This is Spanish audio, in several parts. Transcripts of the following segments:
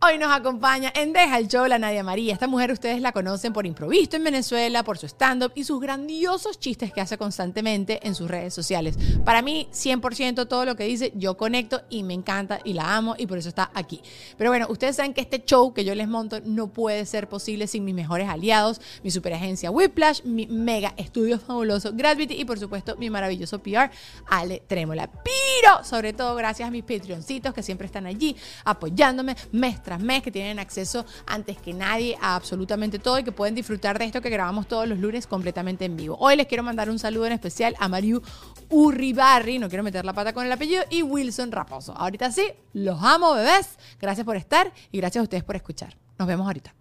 Hoy nos acompaña en Deja el Show la Nadia María. Esta mujer ustedes la conocen por Improvisto en Venezuela, por su stand-up y sus grandiosos chistes que hace constantemente en sus redes sociales. Para mí, 100% todo lo que dice, yo conecto y me encanta y la amo y por eso está aquí. Pero bueno, ustedes saben que este show que yo les monto no puede ser posible sin mis mejores aliados, mi superagencia Whiplash, mi mega estudio fabuloso Gravity y por supuesto mi maravilloso PR Ale Trémola. Pero sobre todo gracias a mis Patreoncitos que siempre están allí apoyándome mes tras mes, que tienen acceso antes que nadie a absolutamente todo y que pueden disfrutar de esto que grabamos todos los lunes completamente en vivo. Hoy les quiero mandar un saludo en especial a Mariu Urribarri, no quiero meter la pata con el apellido, y Wilson Raposo. Ahorita sí, los amo, bebés. Gracias por estar y gracias a ustedes por escuchar. Nos vemos ahorita.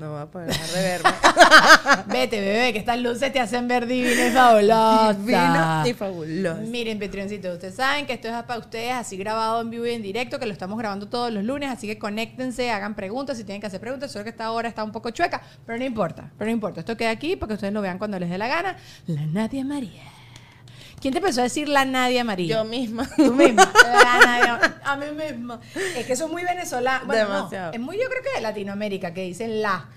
No voy a poder dejar de verme. Vete, bebé, que estas luces te hacen ver divina y fabulosa. Y fabulosa. Miren, Patreoncitos, ustedes saben que esto es para ustedes, así grabado en vivo y en directo, que lo estamos grabando todos los lunes, así que conéctense, hagan preguntas, si tienen que hacer preguntas, solo que esta hora está un poco chueca, pero no importa, pero no importa, esto queda aquí para que ustedes lo vean cuando les dé la gana. La Nadia María. ¿Quién te empezó a decir la Nadia María? Yo misma. Tú misma. La Nadia- a mí misma. Es que eso es muy venezolano. Bueno, no, Demasiado. es muy, yo creo que de Latinoamérica, que dicen la.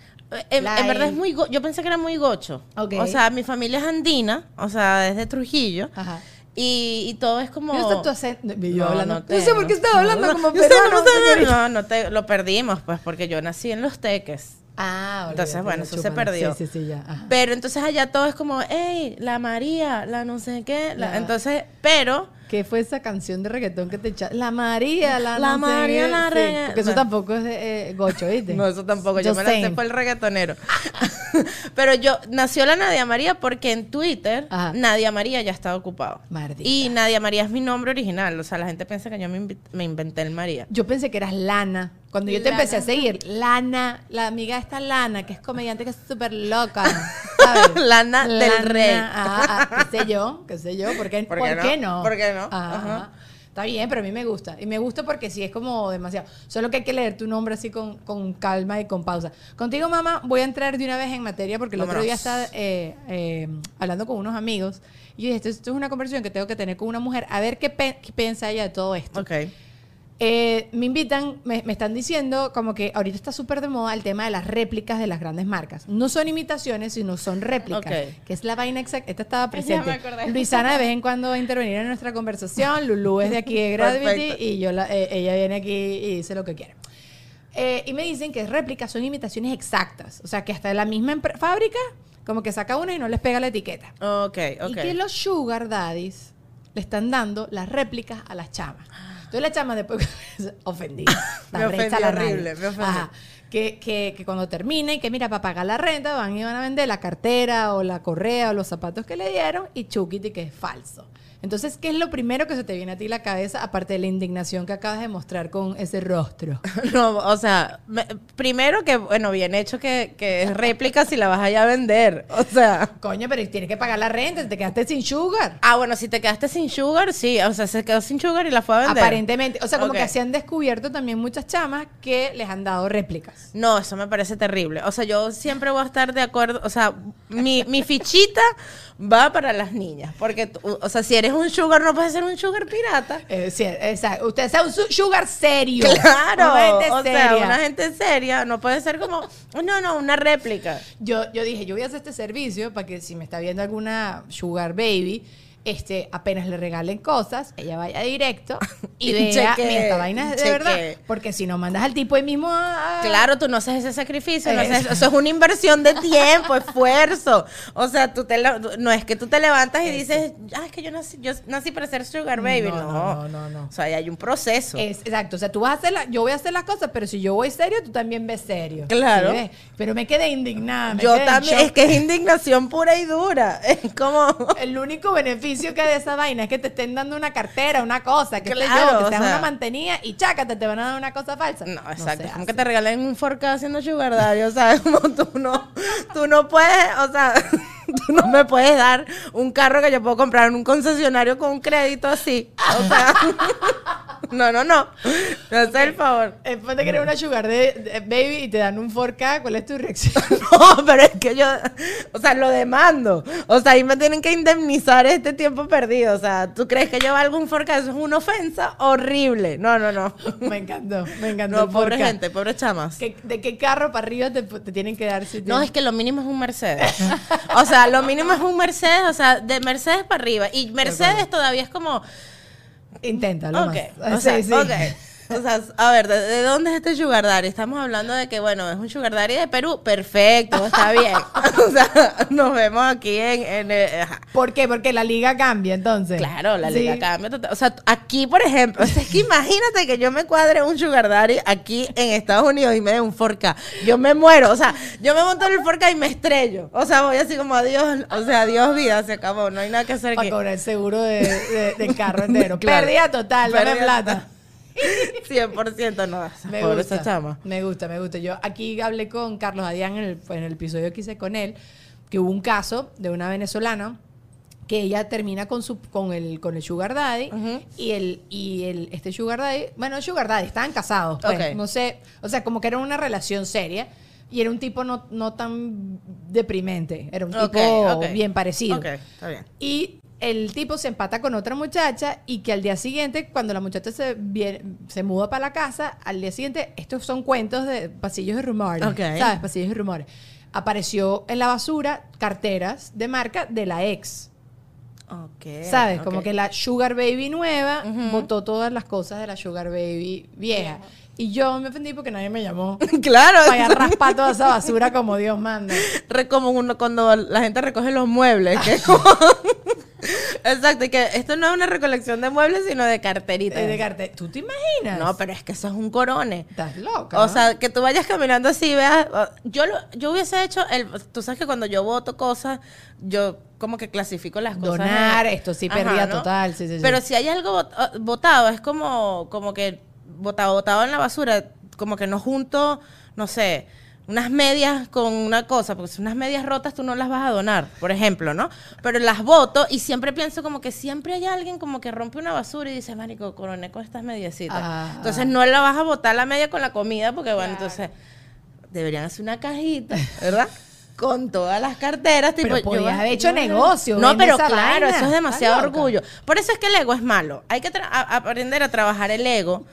En, La en verdad es muy... go- Yo pensé que era muy gocho. Ok. O sea, mi familia es andina, o sea, desde Trujillo. Ajá. Y, y todo es como... Está tu acento. Yo No, hablando. no No, sé por qué estaba hablando No, como peruano. no sé. No, no te, lo perdimos, pues, porque yo nací en Los Teques. Ah, Entonces, olvídate, bueno, eso se perdió. Sí, sí, sí, ya. ajá. Pero entonces allá todo es como, hey, la María, la no sé qué. la- La- Entonces, pero... ¿Qué fue esa canción de reggaetón que te echaste? La María, la, La no sé María, qué. la Sí, regga- Porque eso no. tampoco es de eh, gocho, ¿viste? No, eso tampoco. Yo me la sé por el reggaetonero. Pero yo, nació la Nadia María porque en Twitter, Ajá. Nadia María ya estaba ocupado. Y Nadia María es mi nombre original. O sea, la gente piensa que yo me, me inventé el María. Yo pensé que eras Lana. Cuando yo te Lana. empecé a seguir, Lana, la amiga esta Lana, que es comediante que es súper loca. ¿sabes? Lana del Rey. Ah, ah, qué sé yo, qué sé yo. ¿Por qué, ¿Por por qué no? ¿Por qué no? Ajá, Ajá. Está bien, pero a mí me gusta. Y me gusta porque sí es como demasiado. Solo que hay que leer tu nombre así con, con calma y con pausa. Contigo, mamá, voy a entrar de una vez en materia porque el otro Vámonos. día estaba eh, eh, hablando con unos amigos y yo dije, esto, esto es una conversación que tengo que tener con una mujer a ver qué, pe- qué piensa ella de todo esto. Ok. Eh, me invitan, me, me están diciendo como que ahorita está súper de moda el tema de las réplicas de las grandes marcas. No son imitaciones, sino son réplicas. Ok. Que es la vaina exacta. Esta estaba presente. me acordé. Luisana de vez en cuando va a intervenir en nuestra conversación. Lulu es de aquí de Gravity Perfecto. y yo la- eh, ella viene aquí y dice lo que quiere. Eh, y me dicen que réplicas son imitaciones exactas. O sea, que hasta la misma fábrica, como que saca una y no les pega la etiqueta. Ok, ok. Y que los sugar daddies le están dando las réplicas a las chamas. Entonces la chama después ofendida. Me ofendí horrible, me ofendí. Ajá. Que, que, que cuando termine, que mira, para pagar la renta van y van a vender la cartera o la correa o los zapatos que le dieron y Chukiti que es falso. Entonces, ¿qué es lo primero que se te viene a ti la cabeza, aparte de la indignación que acabas de mostrar con ese rostro? No, o sea, me- primero que, bueno, bien hecho que, que es réplica si la vas allá a vender. O sea. Coño, pero tienes que pagar la renta, te quedaste sin sugar. Ah, bueno, si te quedaste sin sugar, sí. O sea, se quedó sin sugar y la fue a vender. Aparentemente. O sea, como que se han descubierto también muchas chamas que les han dado réplicas. No, eso me parece terrible. O sea, yo siempre voy a estar de acuerdo. O sea, mi, mi fichita va para las niñas. Porque, o sea, si eres un sugar, no puedes ser un sugar pirata. Eh, sí, exacto. Usted sea un su- sugar serio. Claro, Una gente o sea, seria. una gente seria no puede ser como, no, no, una réplica. Yo, yo dije, yo voy a hacer este servicio para que si me está viendo alguna sugar baby, este, apenas le regalen cosas, ella vaya directo y vea, mira, esta vaina es de verdad. Porque si no mandas al tipo ahí mismo a... Claro, tú no haces ese sacrificio, no haces- Eso. es una inversión de tiempo, esfuerzo. O sea, tú te no es que tú te levantas y dices, ah, es que yo nací, yo nací para ser sugar baby. No, No, no, no. O sea, ahí hay un proceso. Es, exacto, o sea, tú vas a hacer la, yo voy a hacer las cosas, pero si yo voy serio, tú también ves serio. Claro. Pero me quedé indignada. me yo quedé también, es que es indignación pura y dura. Es como... El único beneficio que de esa vaina es que te estén dando una cartera, una cosa, que, Claro, yo, que o sea sea- una mantenida y chácate, te van a dar una cosa falsa. No, exacto. es como que te regalen un forca haciendo sugar daddy, o sea, como tú no, tú no puedes, o sea, tú no me puedes dar un carro que yo puedo comprar en un concesionario con un crédito así. O sea, No, no, no. No haces el favor. Después de querer una sugar de, de- baby y te dan un 4K, ¿cuál es tu reacción? No, pero es que yo, o sea, lo demando. O sea, ahí me tienen que indemnizar este tiempo perdido. O sea, ¿tú crees que yo valgo un forca? Eso es una ofensa horrible. No, no, no. me encantó, me encantó. No, pobre 4K. gente, pobre chamas. ¿Qué- ¿De qué carro para arriba te, te tienen que dar? Si No, es que lo mínimo es un Mercedes. O sea, lo mínimo es un Mercedes, o sea, de Mercedes para arriba. Y Mercedes todavía es como, Inténtalo ok, más. o sea, Sí, sí. ok. O sea, a ver, ¿de, de dónde es este sugar daddy? Estamos hablando de que, bueno, es un sugar daddy de Perú. Perfecto, está bien. O sea, nos vemos aquí en... en el- ajá. ¿Por qué? Porque la liga cambia, entonces. Claro, la Sí. liga cambia. O sea, aquí, por ejemplo, o sea, es que imagínate que yo me cuadre un sugar daddy aquí en Estados Unidos y me dé un 4K. Yo me muero, o sea, yo me monto en el 4K y me estrello. O sea, voy así como adiós, o sea, adiós vida, se acabó, no hay nada que hacer Para aquí. cobrar el seguro de, de- del carro entero. Claro. Pérdida total, Pérdida plata. 100% no, Me pobre gusta, esa chama. me gusta, me gusta. Yo aquí hablé con Carlos Adrián en el, en el episodio que hice con él, que hubo un caso de una venezolana que ella termina con su con el con el sugar daddy y el y el este sugar daddy bueno sugar daddy estaban casados pues, Ok. no sé o sea como que era una relación seria y era un tipo no, no tan deprimente era un tipo bien parecido Ok, está bien. y el tipo se empata con otra muchacha y que al día siguiente, cuando la muchacha se, viene- se muda para la casa, al día siguiente, estos son cuentos de pasillos de rumores, Ok. ¿sabes? Pasillos de rumores. Apareció en la basura carteras de marca de la ex, Ok. ¿sabes? Como que la Sugar Baby nueva Ujú. botó todas las cosas de la Sugar Baby vieja. Y yo me ofendí porque nadie me llamó. Claro. Para raspar toda esa basura como Dios manda. Como uno cuando la gente recoge los muebles. que es como- Exacto, y que esto no es una recolección de muebles, sino de carteritas. De carte- ¿Tú te imaginas? No, pero es que eso es un corone. Estás loca. O ¿no? sea, que tú vayas caminando así y veas. Yo, lo, yo hubiese hecho. El, tú sabes que cuando yo voto cosas, yo como que clasifico las cosas. Donar, en- esto sí, pérdida total, sí, sí, sí. Pero si hay algo botado, es como, como que botado, botado en la basura, como que no junto, no sé. Unas medias con una cosa, porque si unas medias rotas tú no las vas a donar, por ejemplo, ¿no? Pero las voto y siempre pienso como que siempre hay alguien como que rompe una basura y dice, marico, coroné con estas mediecitas. Ah. Entonces no la vas a botar la media con la comida porque, bueno, entonces deberían hacer una cajita, ¿verdad? Con todas las carteras. Tipo, Pero yo- podías haber hecho yo- negocio, No, pero claro, vaina. eso es demasiado orgullo. Por eso es que el ego es malo. Hay que a- aprender a trabajar el ego.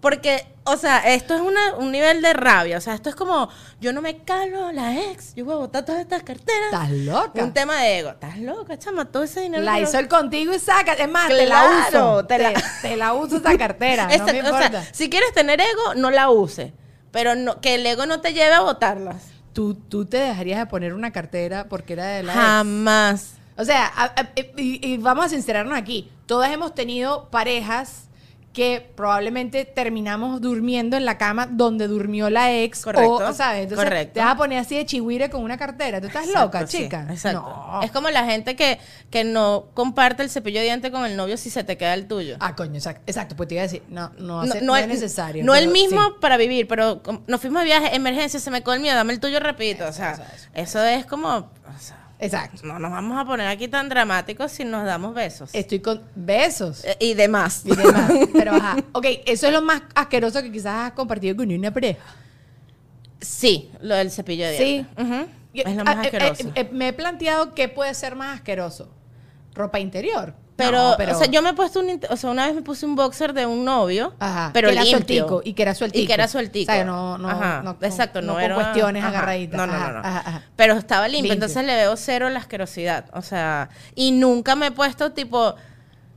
Porque, o sea, esto es una- un nivel de rabia. O sea, esto es como, yo no me calo la ex, yo voy a botar todas estas carteras. Estás loca. Un tema de ego. Estás loca, chama, todo ese dinero. La hizo el contigo y saca. Es más, te la uso. te la- te la uso esa cartera. no me o importa. sea, si quieres tener ego, no la use. Pero no, que el ego no te lleve a botarlas. ¿Tú, tú te dejarías de poner una cartera porque era de la ex? Jamás. O sea, a- a- y, y vamos a sincerarnos aquí. Todas hemos tenido parejas que probablemente terminamos durmiendo en la cama donde durmió la ex. Correcto, O, ¿sabes? Entonces correcto. te vas a poner así de chihuire con una cartera. ¿Tú estás Exacto, loca, sí, chica? exacto. No. Es como la gente que, que no comparte el cepillo de diente con el novio si se te queda el tuyo. Ah, coño, exacto. Exacto, pues te iba a decir, no, no, no, hace- no no es es necesario. No el pero mismo sí. para vivir, pero nos fuimos de viaje, emergencia, se me el mío, dame el tuyo rapidito. O sea, eso es como. o sea, Exacto. no nos vamos a poner aquí tan dramáticos si nos damos besos. Estoy con besos. Eh, y demás. y demás. Pero ajá. Ok, eso es lo más asqueroso que quizás has compartido con una pareja. Sí, lo del cepillo de Sí. dientes. Yo- Es lo ah, más eh, asqueroso. eh, eh, me he planteado qué puede ser más asqueroso. Ropa interior. Pero, No, pero- o sea, yo me he puesto un, o sea, una vez me puse un boxer de un novio, Ajá, pero que era limpio. sueltico, y que era sueltico. Y que era sueltico. O sea, no- no- Ajá, no- exacto, no no, con era cuestiones ajá, agarraditas. No, no, no, no. Pero estaba limpio, Limpio. entonces le veo cero la asquerosidad, o sea, y nunca me he puesto tipo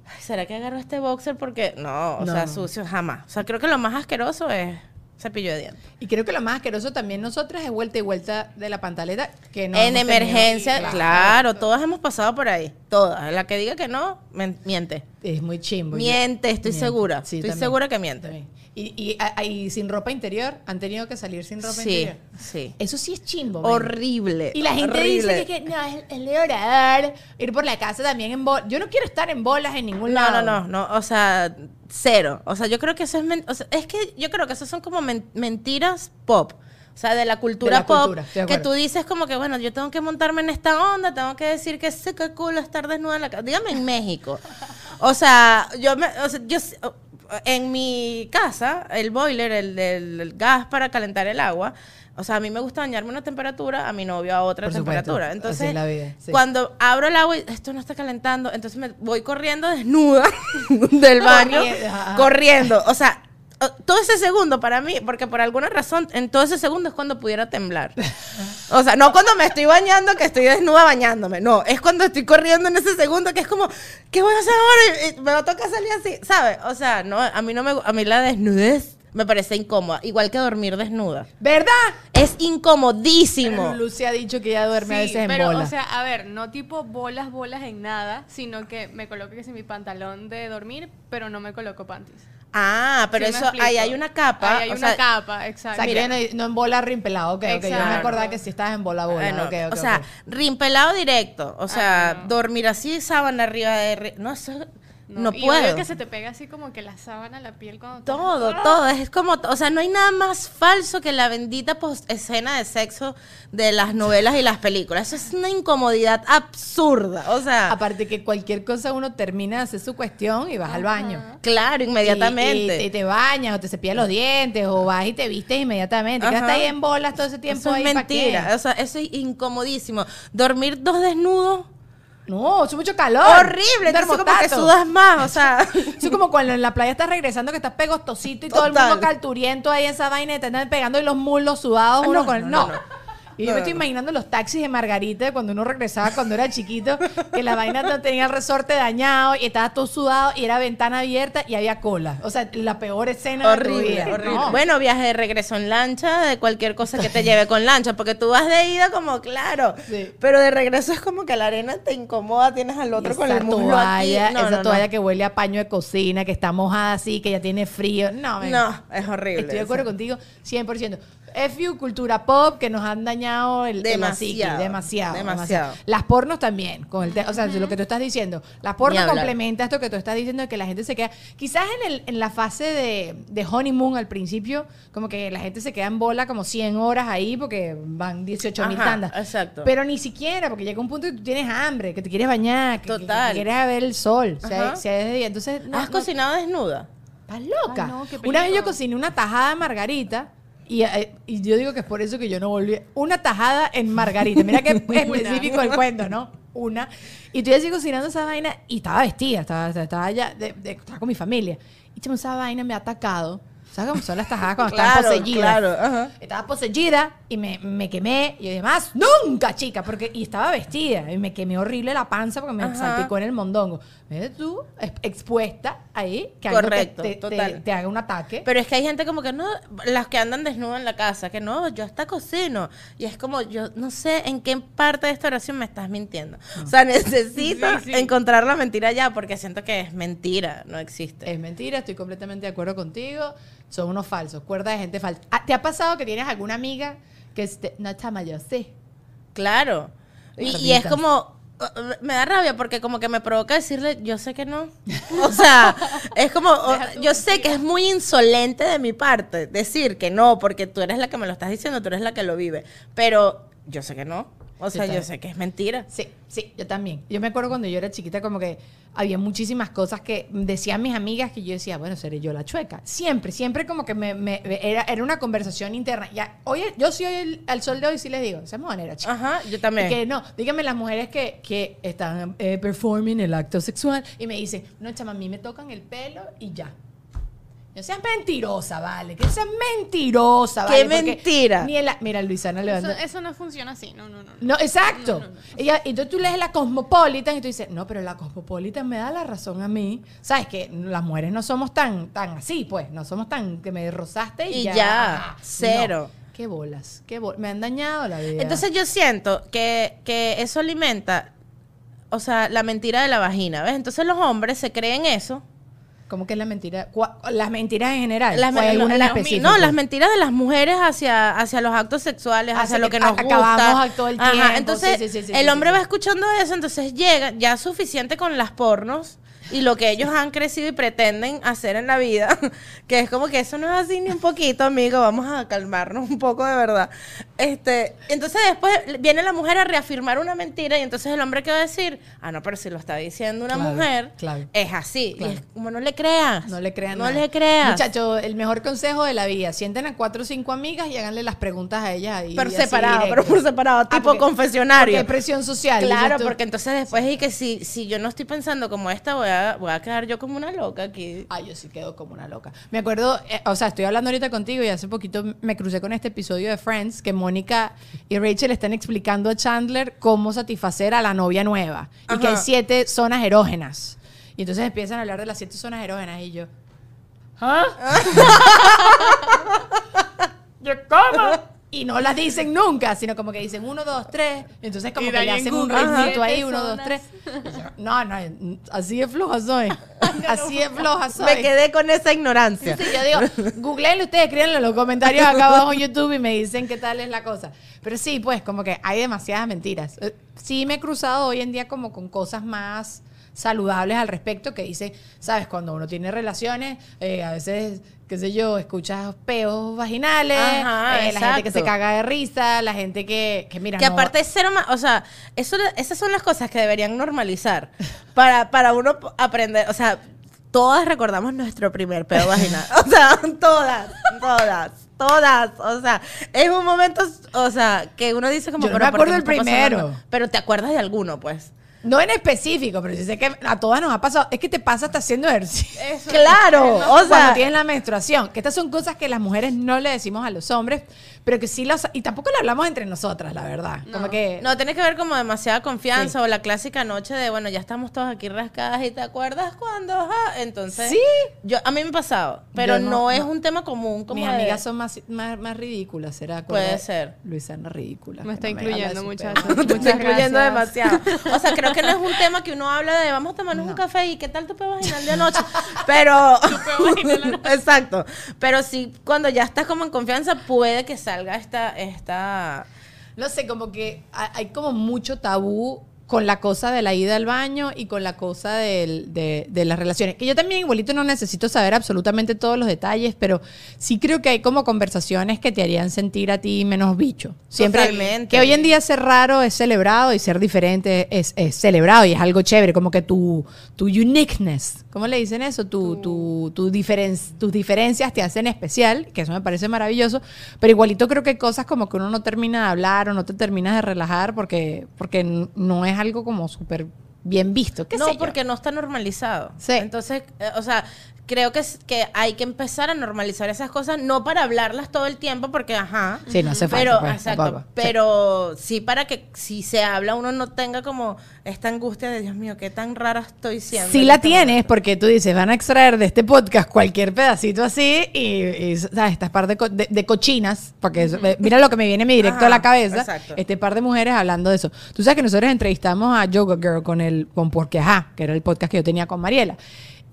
"Ay, ¿Será que agarro este boxer porque no, o sea, sucio jamás. O sea, creo que lo más asqueroso es cepillo de dientes. Y creo que lo más asqueroso también nosotras es vuelta y vuelta de la pantaleta que no en tenido. emergencia, Claro. claro, todas hemos pasado por ahí, todas. La que diga que no, miente. Es muy chimbo. Miente, estoy Miente. segura. Sí, estoy también. segura que miente. También. Y, y, sin ropa interior, han tenido que salir sin ropa Sí, interior. sí. Eso sí es chimbo. man. Horrible. Y la gente horrible. dice que, que no, es, es de orar, ir por la casa también en bolas. Yo no quiero estar en bolas en ningún No, lado. no, no, no, o sea, cero. O sea, yo creo que eso es, o sea, es que yo creo que eso son como men- mentiras pop. O sea, de la cultura De la pop, cultura, que tú dices como que, bueno, yo tengo que montarme en esta onda, tengo que decir que seca culo estar desnuda en la casa. Dígame en México. O sea, yo me, o sea, yo, en mi casa, el boiler, el del gas para calentar el agua, o sea, a mí me gusta bañarme a una temperatura, a mi novio a otra Por supuesto, temperatura. así Entonces, es la vida, sí. cuando abro el agua y esto no está calentando, entonces me voy corriendo desnuda del baño, Corriendo. O sea, todo ese segundo para mí, porque por alguna razón, en todo ese segundo es cuando pudiera temblar. O sea, no cuando me estoy bañando, que estoy desnuda bañándome. No, es cuando estoy corriendo en ese segundo que es como, ¿qué voy a hacer ahora? Y- y me va a tocar salir así, ¿sabes? O sea, no, a mí no me, a mí la desnudez me parece incómoda, igual que dormir desnuda. ¿Verdad? Es incomodísimo. Lucy ha dicho que ella duerme a veces en pero, bola. o sea, a ver, no tipo bolas, bolas en nada, sino que me coloco que si mi pantalón de dormir, pero no me coloco panties. Ah, pero ¿Sí me eso, ahí hay una capa. Ahí hay o una sea, capa, o exacto. sea, que mira. ella no, en bola rimpelado, ok, ok. Yo me Exacto. acordaba que si estás en bola, bola, Bueno, ok, ok, o sea, rimpelado directo. O sea, Ah, no. dormir así, sábana arriba de... No, eso no, y puedo. que se te pega así como que la sábana a la piel cuando Todo, ¡Ah! todo. Es como, o sea, no hay nada más falso que la bendita escena de sexo de las novelas y las películas. Eso es una incomodidad absurda. O sea, Aparte que cualquier cosa uno termina de hacer su cuestión y vas al baño. claro, inmediatamente. Y, y te bañas o te cepillas los dientes o vas y te vistes inmediatamente. Ajá. Quedaste ahí en bolas todo ese tiempo eso es ahí, ¿pa' qué? mentira. O sea, eso es incomodísimo. Dormir dos desnudos. No, es mucho calor. Horrible. Entonces como que sudas más. O sea. Eso es como cuando en la playa estás regresando que estás pegostosito y todo el mundo calturiento ahí en esa vaina y te andan pegando y los muslos sudados Ah, uno no, con el... no, no. Y yo No, me estoy imaginando los taxis de Margarita cuando uno regresaba cuando era chiquito, que la vaina tenía el resorte dañado y estaba todo sudado y era ventana abierta y había cola. O sea, la peor escena de tu Horrible, vida. horrible. No. Bueno, viaje de regreso en lancha, de cualquier cosa que te lleve con lancha, porque tú vas de ida como claro, Sí. pero de regreso es como que la arena te incomoda, tienes al otro con el muslo toalla, aquí. No, esa toalla que huele a paño de cocina, que está mojada así, que ya tiene frío. No. No, es horrible. Estoy de eso. acuerdo contigo 100%. FU, cultura pop, que nos han dañado el Demasiado, hocico, demasiado, demasiado. Las pornos también, con el o sea, lo que tú estás diciendo. Las pornos complementa esto que tú estás diciendo de que la gente se queda, quizás en, el, en la fase de, de honeymoon al principio, como que la gente se queda en bola como 100 horas ahí porque van 18 mil tandas. exacto. Pero ni siquiera, porque llega un punto que tú tienes hambre, que te quieres bañar, que, que- que Total. quieres ver el sol, si hay, Ajá. si hay de día. Entonces, no, ¿Has no- cocinado desnuda? Estás loca. Ay, no, qué una vez yo cociné una tajada de margarita y, eh, y yo digo que es por eso que yo no volví. Una tajada en margarita. Mira qué específico el cuento, ¿no? Una. Y estoy así cocinando esa vaina y estaba vestida, estaba, estaba ya, de, de- estaba con mi familia. Y chamo, esa vaina me ha atacado. ¿Sabes cómo son las tajadas cuando Claro, poseídas? claro, ajá. Estaba poseída y me, me quemé. Y además, nunca, chica, porque y estaba vestida. Y me quemé horrible la panza porque me Ajá. salpicó en el mondongo. ¿Ves tú? ex- Expuesta ahí, que Correcto, te, te- total. te haga un ataque. Pero es que hay gente como que no, las que andan desnudas en la casa, que no, yo hasta cocino. Y es como, yo no sé en qué parte de esta oración me estás mintiendo. O sea, necesito Sí, sí. encontrar la mentira ya, porque siento que es mentira, no existe. Es mentira, estoy completamente de acuerdo contigo. Son unos falsos, cuerda de gente falsa. Ah, ¿Te ha pasado que tienes alguna amiga que no chama, yo sí? Claro. Y, y es como, me da rabia porque como que me provoca decirle, yo sé que no. O sea, es como, o- yo sé que es muy insolente de mi parte decir que no, porque tú eres la que me lo estás diciendo, tú eres la que lo vive. Pero yo sé que no. O sea, yo bien. sé que es mentira. Sí, sí, yo también. Yo me acuerdo cuando yo era chiquita como que había muchísimas cosas que decían mis amigas que yo decía, bueno, seré yo la chueca. Siempre, siempre como que me, me- era, era una conversación interna. Ya, oye, yo sí hoy al sol de hoy sí les digo, esa manera, chica. Ajá, yo también. Que no, díganme las mujeres que, que están eh, performing el acto sexual y me dicen, no, chama, a mí me tocan el pelo y ya. No seas mentirosa, vale. Que seas mentirosa, ¡Qué vale. porque mentira! Ni en la- mira, Luisana Eso, levanta. eso no funciona así, no, no, no. no. No, exacto. No, no, no. Ella, y entonces tú lees la Cosmopolitan y tú dices, no, pero la Cosmopolitan me da la razón a mí. Sabes que las mujeres no somos tan, tan así, pues. No somos tan que me rozaste y, Y ya. ya, No. cero. Qué bolas, qué bolas. Me han dañado la vida. Entonces yo siento que, que eso alimenta, o sea, la mentira de la vagina, ¿ves? Entonces los hombres se creen eso. ¿Cómo que es la mentira? ¿Cuá- Las mentiras en general. Las no, las mentiras de las mujeres hacia, hacia los actos sexuales, Hacia hacia lo que que nos gusta. acabamos todo el tiempo, Entonces, sí, sí, sí, sí, el hombre va escuchando eso, entonces llega ya suficiente con las pornos y lo que ellos han crecido y pretenden hacer en la vida, que es como que eso no es así ni un poquito, amigo, vamos a calmarnos un poco de verdad. Este, entonces después viene la mujer a reafirmar una mentira y entonces el hombre que va a decir, ah, no, pero si lo está diciendo una Claro, mujer, claro. es así. Claro. Y es como no le creas. No le crean No nada. le creas. Muchachos, el mejor consejo de la vida. Sienten a cuatro o cinco amigas y háganle las preguntas a ellas ahí. pero separado, pero por separado, Ah, tipo porque- confesionario. Porque presión social. Claro, porque entonces después y que si, si yo no estoy pensando como esta, voy a, voy a quedar yo como una loca aquí. Ay, yo sí quedo como una loca. Me acuerdo, eh, o sea, estoy hablando ahorita contigo y hace poquito me crucé con este episodio de Friends que Mónica y Rachel están explicando a Chandler cómo satisfacer a la novia nueva y que hay siete zonas erógenas. Y entonces empiezan a hablar de las siete zonas erógenas y yo, ¿ah? yo, ¿cómo? Y no las dicen nunca, sino como que dicen uno, dos, tres. Entonces como que le hacen un ritmito ahí, uno, dos, tres. No, no, así de floja soy. Así de floja soy. Me quedé con esa ignorancia. Sí, yo digo, googleenlo ustedes, escríbanlo en los comentarios acá abajo en YouTube y me dicen qué tal es la cosa. Pero sí, pues, como que hay demasiadas mentiras. Eh, Sí me he cruzado hoy en día como con cosas más saludables al respecto que dicen, sabes, cuando uno tiene relaciones, eh, a veces, qué sé yo, escuchas peos vaginales, Ajá, eh, la gente que se caga de risa, la gente que, que mira, Que no- aparte es cero más, o sea, eso, esas son las cosas que deberían normalizar. Para, para uno aprender, o sea, todas recordamos nuestro primer pedo vaginal, o sea, todas, todas, todas, o sea, es un momento, o sea, que uno dice como, Yo no pero me ¿por qué acuerdo pasando primero. Pero te acuerdas de alguno, pues. No en específico, pero sí sé que a todas nos ha pasado. Es que te pasa hasta haciendo ejercicio. Claro, o cuando sea, tienes la menstruación. Que estas son cosas que las mujeres no le decimos a los hombres, pero que sí las... Y tampoco lo hablamos entre nosotras, la verdad. Como que... no, tiene que ver como demasiada confianza o la clásica noche de, bueno, ya estamos todos aquí rascadas y te acuerdas cuando, entonces. Sí. Yo, a mí me ha pasado, pero no, no- es no. un tema común. Como Mis de- amigas son más, más, más ridículas, ¿será? Puede ser. Luisana ridícula. Me está no incluyendo, muchachos. estoy Muchas incluyendo demasiado. O sea, creo que no es un tema que uno habla de vamos a tomarnos un café y qué tal tu peo vaginal de anoche. Pero. Exacto. Pero sí, cuando ya estás como en confianza, puede que salga esta. esta No sé, como que ha- hay como mucho tabú con la cosa de la ida al baño y con la cosa del- de, de las relaciones. Que yo también igualito no necesito saber absolutamente todos los detalles, pero sí creo que hay como conversaciones que te harían sentir a ti menos bicho. Siempre Totalmente. que hoy en día ser raro es celebrado y ser diferente es, es celebrado y es algo chévere, como que tu, tu uniqueness, ¿cómo le dicen eso? Tu, tu, tu diferen- tus diferencias te hacen especial, que eso me parece maravilloso, pero igualito creo que hay cosas como que uno no termina de hablar o no te terminas de relajar porque, porque no es algo como súper bien visto. ¿Qué no, sé yo? porque no está normalizado. Sí. Entonces, eh, o sea, creo que, que hay que empezar a normalizar esas cosas, no para hablarlas todo el tiempo, porque ajá. Sí, no hace falta, Pero, pues, exacto, tampoco. Pero sí para que si se habla uno no tenga como esta angustia de Dios mío, qué tan rara estoy siendo. Sí la este tienes, momento". porque tú dices, van a extraer de este podcast cualquier pedacito así y, y, ¿sabes? Estas par de, co- de- de cochinas, porque eso- mira lo que me viene mi directo Ajá, a la cabeza, exacto. este par de mujeres hablando de eso. Tú sabes que nosotros entrevistamos a Yoga Girl con el, con Porque Ajá, que era el podcast que yo tenía con Mariela.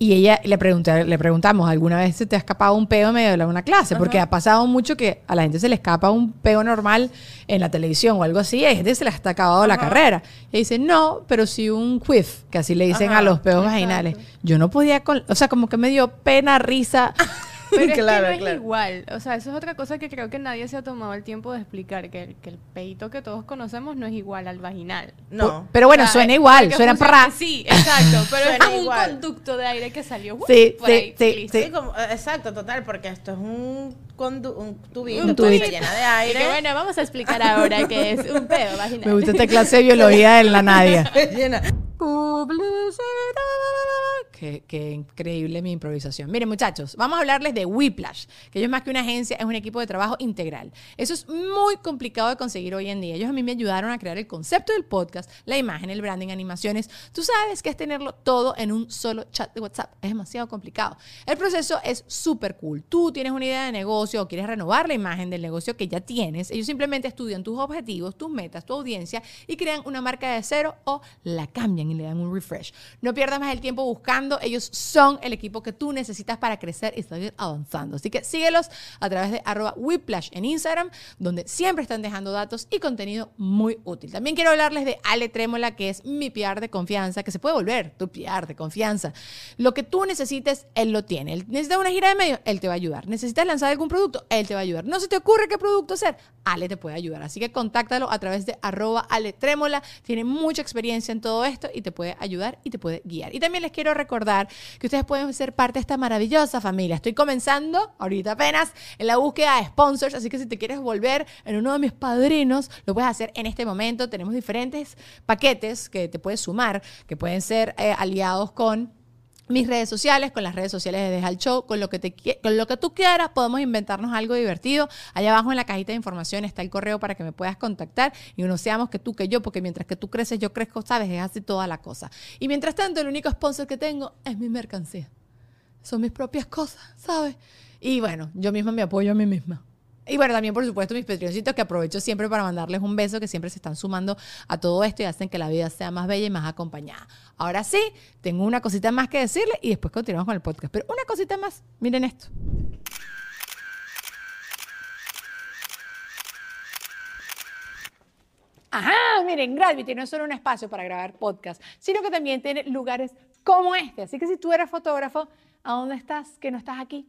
Y ella le, pregunté, le preguntamos, ¿alguna vez se te ha escapado un peo en medio de una clase? Porque ha pasado mucho que a la gente se le escapa un peo normal en la televisión o algo así, y hay gente se les está acabado la carrera. Y dice, no, pero sí un quiff, que así le dicen Ajá, a los peos vaginales. Yo no podía, con, o sea, como que me dio pena, risa. Pero es Claro, que no claro. es igual. O sea, eso es otra cosa que creo que nadie se ha tomado el tiempo de explicar, que el, que el peito que todos conocemos no es igual al vaginal. No. Pero bueno, O sea, suena eh, igual, suena funciona- pra. Sí, exacto. Pero Suena es un igual. conducto de aire que salió ¡wup! Sí, por sí, ahí, sí, sí. Como- exacto, total, porque esto es un, condu- un tubito, Un tubito. se llena de Y aire. que bueno, vamos a explicar ahora qué es un pedo vaginal. Me gusta esta clase de biología en la Nadia. Llena. Publicidad. Qué, qué increíble mi improvisación. Miren, muchachos, vamos a hablarles de Whiplash, que ellos más que una agencia es un equipo de trabajo integral. Eso es muy complicado de conseguir hoy en día. Ellos a mí me ayudaron a crear el concepto del podcast, la imagen, el branding, animaciones. Tú sabes que es tenerlo todo en un solo chat de WhatsApp. Es demasiado complicado. El proceso es súper cool. Tú tienes una idea de negocio o quieres renovar la imagen del negocio que ya tienes. Ellos simplemente estudian tus objetivos, tus metas, tu audiencia y crean una marca de cero o la cambian y le dan un refresh. No pierdas más el tiempo buscando. Ellos son el equipo que tú necesitas para crecer y seguir Así que síguelos a través de arroba whiplash en Instagram, donde siempre están dejando datos y contenido muy útil. También quiero hablarles de Ale Trémola, que es mi PR de confianza, que se puede volver tu PR de confianza. Lo que tú necesites, él lo tiene. Él necesita una gira de medio, él te va a ayudar. Necesitas lanzar algún producto, él te va a ayudar. No se te ocurre qué producto hacer, Ale te puede ayudar. Así que contáctalo a través de arroba Ale Trémola. Tiene mucha experiencia en todo esto y te puede ayudar y te puede guiar. Y también les quiero recordar que ustedes pueden ser parte de esta maravillosa familia. Estoy comenzando ahorita apenas en la búsqueda de sponsors, así que si te quieres volver en uno de mis padrinos, lo puedes hacer en este momento. Tenemos diferentes paquetes que te puedes sumar, que pueden ser eh, aliados con mis redes sociales, con las redes sociales de Deja el Show, con lo, que te, con lo que tú quieras, podemos inventarnos algo divertido. Allá abajo en la cajita de información está el correo para que me puedas contactar y no seamos que tú que yo, porque mientras que tú creces, yo crezco, sabes, es así toda la cosa. Y mientras tanto, el único sponsor que tengo es mi mercancía. Son mis propias cosas, ¿sabes? Y bueno, yo misma me apoyo a mí misma. Y bueno, también por supuesto mis patroncitos que aprovecho siempre para mandarles un beso, que siempre se están sumando a todo esto y hacen que la vida sea más bella y más acompañada. Ahora sí, tengo una cosita más que decirle y después continuamos con el podcast. Pero una cosita más, miren esto. Ajá, miren, Gravity no es solo un espacio para grabar podcast, sino que también tiene lugares como este. Así que si tú eres fotógrafo, ¿a dónde estás? Que no estás aquí.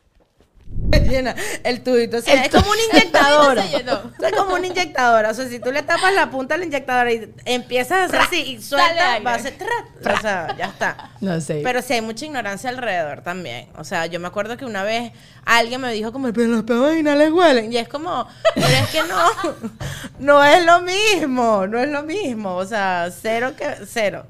Llena el tubito. O sea, El es como una inyectadora. Llenó. Es como una inyectadora. O sea, si tú le tapas la punta a la inyectadora y empiezas a hacer así y suelta, va a hacer trat. O sea, ya está. No sé. Pero sí hay mucha ignorancia alrededor también. O sea, yo me acuerdo que una vez alguien me dijo como, pero las vaginales huelen. Y es como, pero es que no, no es lo mismo, no es lo mismo. O sea, cero que, cero.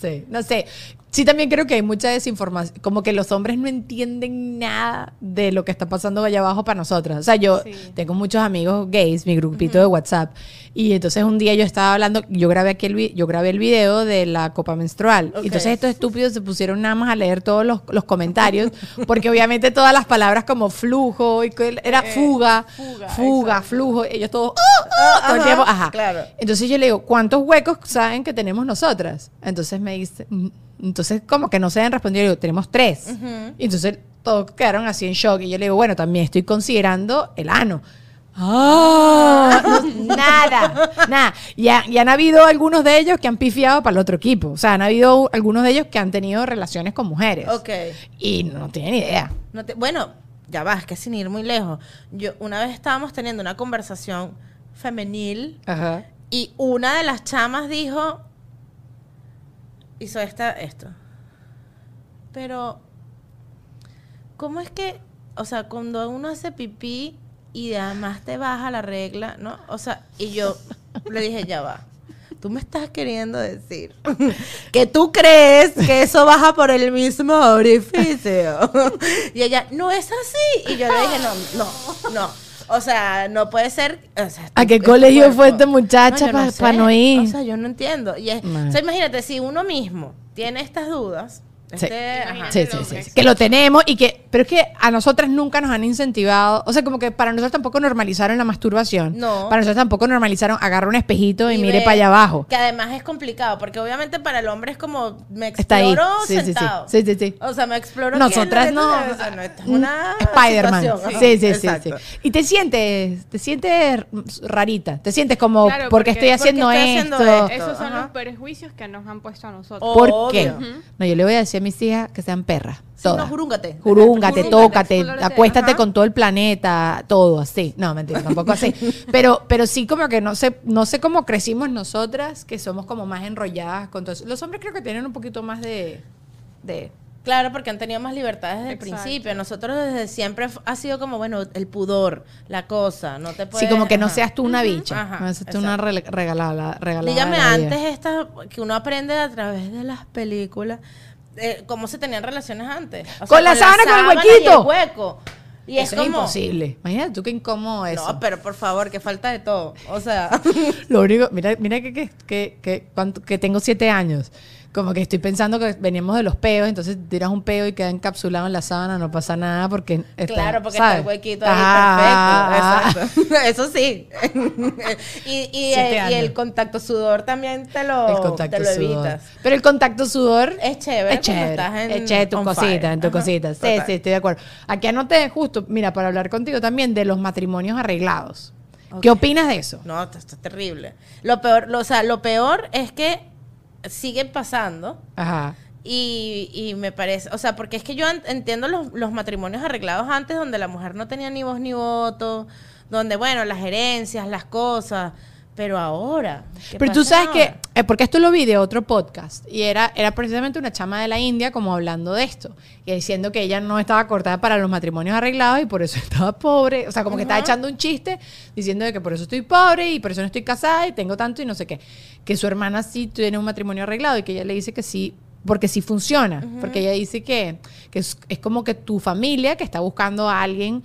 Sí, no sé. Sí, también creo que hay mucha desinformación. Como que los hombres no entienden nada de lo que está pasando allá abajo para nosotras. O sea, yo Sí. tengo muchos amigos gays, mi grupito de WhatsApp. Y entonces un día yo estaba hablando, yo grabé aquí el, yo grabé el video de la copa menstrual. Ok. Y entonces estos estúpidos se pusieron nada más a leer todos los, los comentarios, porque obviamente todas las palabras como flujo, y era fuga, fuga, fuga, exacto. flujo, ellos todos, ¡oh, oh! todo el Ajá, tiempo, ajá. claro. Entonces yo le digo, ¿cuántos huecos saben que tenemos nosotras? Entonces me dice, "Mm". Entonces como que no se han respondido, yo digo, tenemos tres. Y entonces todos quedaron así en shock. Y yo le digo, bueno, también estoy considerando el ano. ¡Ah! No, nada, nada. Y, ha- y han habido algunos de ellos que han pifiado para el otro equipo. O sea, han habido algunos de ellos que han tenido relaciones con mujeres. Ok. Y no tienen idea. No te- bueno, ya va, es que sin ir muy lejos. Yo una vez estábamos teniendo una conversación femenil Ajá. y una de las chamas dijo hizo esta esto. Pero ¿cómo es que, o sea, cuando uno hace pipí y además te baja la regla, ¿no? O sea, y yo le dije, ya va. Tú me estás queriendo decir que tú crees que eso baja por el mismo orificio. Y ella, no es así. Y yo le dije, no, no, no. O sea, no puede ser. o sea, ¿A qué colegio fue esta muchacha yo pa- sé. pa' no ir? O sea, yo no entiendo. Y es, o sea, imagínate, si uno mismo tiene estas dudas. Sí. este, ajá. Sí, el sí, sí, hombre. sí. Que lo tenemos y que, pero es que a nosotras nunca nos han incentivado, o sea, como que para nosotros tampoco normalizaron la masturbación. No. Para nosotros tampoco normalizaron agarra un espejito y, mire ve para allá abajo. Que además es complicado, porque obviamente para el hombre es como me Está ahí. exploro Sí, sí, sí. sentado. Sí, sí, sí. O sea, me exploro Nosotras no. o sea, es una Spider-Man. Sí, sí, sí. Y te sientes, te sientes rarita. Te sientes como, Claro, ¿por qué porque- estoy haciendo porque estoy haciendo esto? esto. Esos son Ajá. los prejuicios que nos han puesto a nosotros. ¿Por qué? No, yo le voy a decir mis hijas que sean perras. Sí, Todas. no, jurúngate. Jurúngate, tócate, acuéstate Ajá. con todo el planeta, todo así. No, mentira, tampoco así. Pero, pero sí como que no sé, no sé cómo crecimos nosotras, que somos como más enrolladas con todo eso. Los hombres creo que tienen un poquito más de, de Claro, porque han tenido más libertades desde Exacto. el principio. Nosotros desde siempre ha sido como, bueno, el pudor, la cosa, no te puedes... sí, como que no seas tú una bicha. Ajá, no seas tú una rele- regalada, regalada. Dígame antes esta que uno aprende a través de las películas eh, cómo se tenían relaciones antes. O sea, Con la sábana, con el huequito. Y el hueco. Y Eso es imposible. Imagínate tú qué incómodo eso. No, pero por favor, que falta de todo. O sea, Lo único, mira, mira que, que, que, que, cuánto- que tengo siete años. Como que estoy pensando que veníamos de los peos, entonces tiras un peo y queda encapsulado en la sábana, no pasa nada porque está, claro, porque ¿sabes? está el huequito ahí Ah, perfecto. Exacto. Eso sí. y, y, Siete el, y años. el contacto sudor también te lo, El contacto te lo sudor. evitas. Pero el contacto sudor Es chévere. es chévere. estás en es chévere, tu cosita, en tu Ajá, cosita. Sí, total. sí, estoy de acuerdo. Aquí anoté justo, mira, para hablar contigo también de los matrimonios arreglados. ¿Qué opinas de eso? No, esto está terrible. Lo peor, lo, o sea, lo peor es que siguen pasando. Ajá. Y, y me parece, o sea, porque es que yo en- entiendo los, los matrimonios arreglados antes donde la mujer no tenía ni voz ni voto, donde, bueno, las herencias, las cosas, pero ahora... ¿qué Pero tú sabes que, ahora? eh, porque esto lo vi de otro podcast, y era, era precisamente una chama de la India como hablando de esto, y diciendo que ella no estaba cortada para los matrimonios arreglados y por eso estaba pobre, o sea, como que estaba echando un chiste diciendo de que por eso estoy pobre y por eso no estoy casada y tengo tanto y no sé qué, que su hermana sí tiene un matrimonio arreglado y que ella le dice que sí. Porque sí funciona, porque ella dice que, que es, es como que tu familia que está buscando a alguien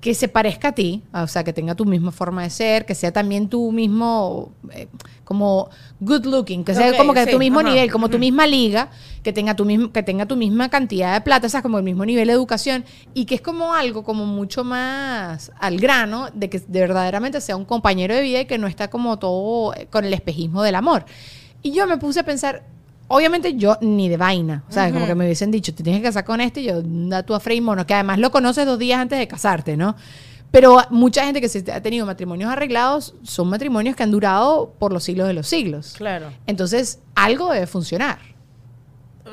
que se parezca a ti, o sea, que tenga tu misma forma de ser, que sea también tu mismo, eh, como good looking, que sea como que sí, tu mismo ajá, nivel, como tu misma liga, que tenga tu mismo, que tenga tu misma cantidad de plata, o sea, como el mismo nivel de educación, y que es como algo como mucho más al grano, de que de verdaderamente sea un compañero de vida y que no está como todo eh, con el espejismo del amor. Y yo me puse a pensar, obviamente yo ni de vaina, ¿sabes? Como que me hubiesen dicho, te tienes que casar con este, y yo da tú a Frei Mono, que además lo conoces dos días antes de casarte, ¿no? Pero mucha gente que se ha tenido matrimonios arreglados son matrimonios que han durado por los siglos de los siglos. Claro. Entonces, algo debe funcionar.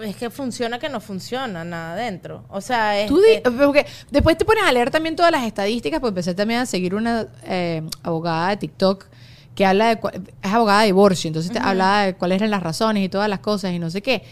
Es que funciona que no funciona nada adentro. O sea, es... Tú di- es- porque después te pones a leer también todas las estadísticas, pues empecé también a seguir una eh, abogada de TikTok que habla de, es abogada de divorcio, entonces te habla de cuáles eran las razones y todas las cosas y no sé qué.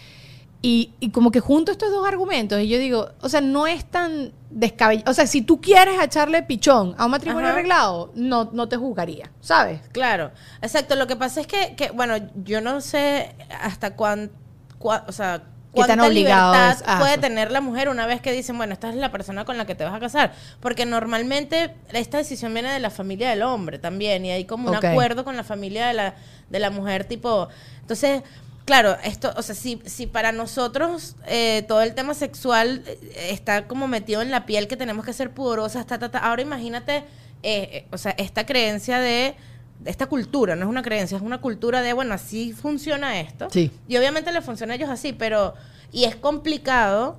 Y, y como que junto estos dos argumentos, y yo digo, o sea, no es tan descabellado. O sea, si tú quieres echarle pichón a un matrimonio Ajá. arreglado, no, no te juzgaría, ¿sabes? Claro, exacto. Lo que pasa es que, que, bueno, yo no sé hasta cuán, o sea, ¿Qué tan cuánta libertad a puede tener la mujer una vez que dicen, bueno, esta es la persona con la que te vas a casar. Porque normalmente esta decisión viene de la familia del hombre también y hay como un acuerdo con la familia de la, de la mujer, tipo, entonces... Claro, esto, o sea, si, si para nosotros eh, todo el tema sexual eh, está como metido en la piel que tenemos que ser pudorosas, ta, ta, ta, ahora imagínate, eh, eh, o sea, esta creencia de esta cultura, no es una creencia, es una cultura de, bueno, así funciona esto. Sí. Y obviamente le funciona a ellos así, pero, y es complicado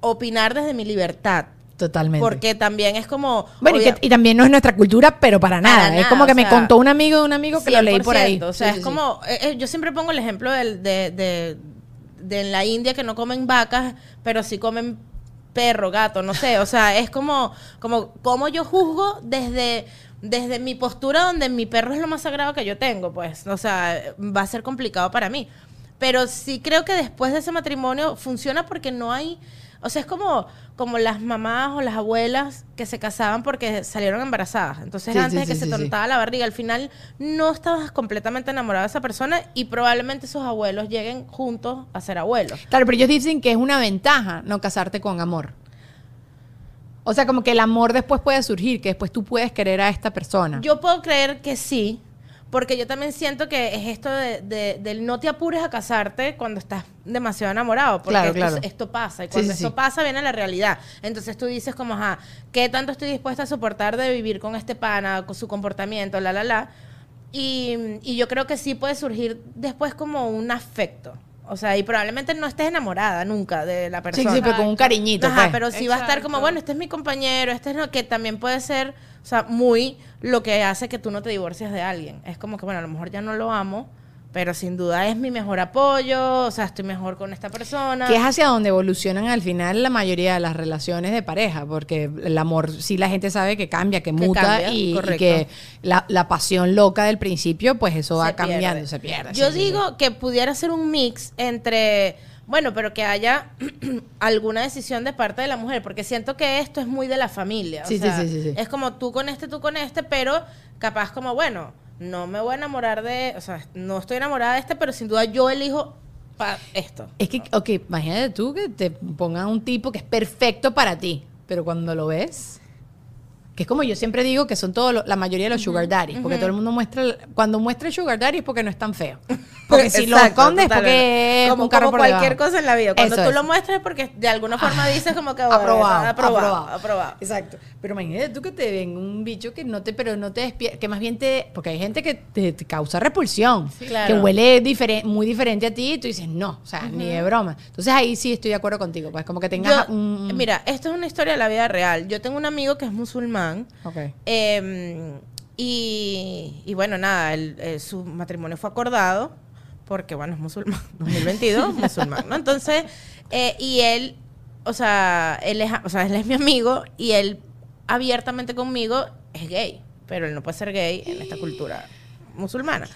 opinar desde mi libertad. Totalmente. Porque también es como... bueno, y, obvia- que- y también no es nuestra cultura, pero para nada. Para es como que me sea, contó un amigo de un amigo que lo leí por ahí. 100%, O sea, Sí, es sí, como, eh, eh, yo siempre pongo el ejemplo del- de, de, de en la India que no comen vacas, pero sí comen perro, gato, no sé. O sea, es como, como, como yo juzgo desde, desde mi postura donde mi perro es lo más sagrado que yo tengo, pues. O sea, va a ser complicado para mí. Pero sí creo que después de ese matrimonio funciona porque no hay... O sea, es como, como las mamás o las abuelas que se casaban porque salieron embarazadas. Entonces, Sí, antes sí, de que sí, se tontaba la barriga, al final no estabas completamente enamorado de esa persona y probablemente sus abuelos lleguen juntos a ser abuelos. Claro, pero ellos dicen que es una ventaja no casarte con amor. O sea, como que el amor después puede surgir, que después tú puedes querer a esta persona. Yo puedo creer que sí, porque yo también siento que es esto de, de- del no te apures a casarte cuando estás demasiado enamorado, porque Claro, esto, claro. esto pasa, y Sí, cuando sí, esto sí. pasa viene la realidad. Entonces tú dices como, ajá, ¿qué tanto estoy dispuesta a soportar de vivir con este pana, con su comportamiento, la, la, la? Y, y yo creo que sí puede surgir después como un afecto. O sea, y probablemente no estés enamorada nunca de la sí, persona. sí, pero con un cariñito. Ajá, pues. pero sí va a estar como, bueno, este es mi compañero, este es lo que también puede ser, o sea, muy lo que hace que tú no te divorcies de alguien. Es como que, bueno, a lo mejor ya no lo amo, pero sin duda es mi mejor apoyo, o sea, estoy mejor con esta persona. Que es hacia donde evolucionan al final la mayoría de las relaciones de pareja, porque el amor sí la gente sabe que cambia, que, muta cambia, y, que la, la pasión loca del principio, pues eso va se cambiando, pierde. se pierde. Yo digo que pudiera ser un mix entre, bueno, pero que haya alguna decisión de parte de la mujer, porque siento que esto es muy de la familia. o Sí, sí, sí, sí, sí. Es como tú con este, tú con este, pero capaz como, bueno, no me voy a enamorar de, o sea, no estoy enamorada de este, pero sin duda yo elijo para esto. Es que, ok, imagínate tú que te pongan un tipo que es perfecto para ti, pero cuando lo ves, que es como yo siempre digo que son todos, lo- la mayoría de los sugar daddies, porque todo el mundo muestra, cuando muestra el sugar daddy es porque no es tan feo. Porque si lo escondes es porque es como, un carro como por cualquier debajo. cosa en la vida. Cuando Eso tú es. lo muestras es porque de alguna forma dices como que aprobado, aprobado, aprobado. Exacto. Pero imagínate tú que te ven un bicho que no te, pero no te despierta, que más bien te, porque hay gente que te, te causa repulsión, Claro. que huele diferente, muy diferente a ti y tú dices, no, o sea, ni de broma. Entonces ahí sí estoy de acuerdo contigo, pues como que tengas Yo- un... Mira, esto es una historia de la vida real. Yo tengo un amigo que es musulmán. Ok. eh, y, y bueno, nada, el- eh, su matrimonio fue acordado porque, bueno, es musulmán. 2022, musulmán, ¿no? Entonces, eh, y él, o sea, él es, o sea, él es mi amigo y él abiertamente conmigo es gay, pero él no puede ser gay en esta cultura musulmana.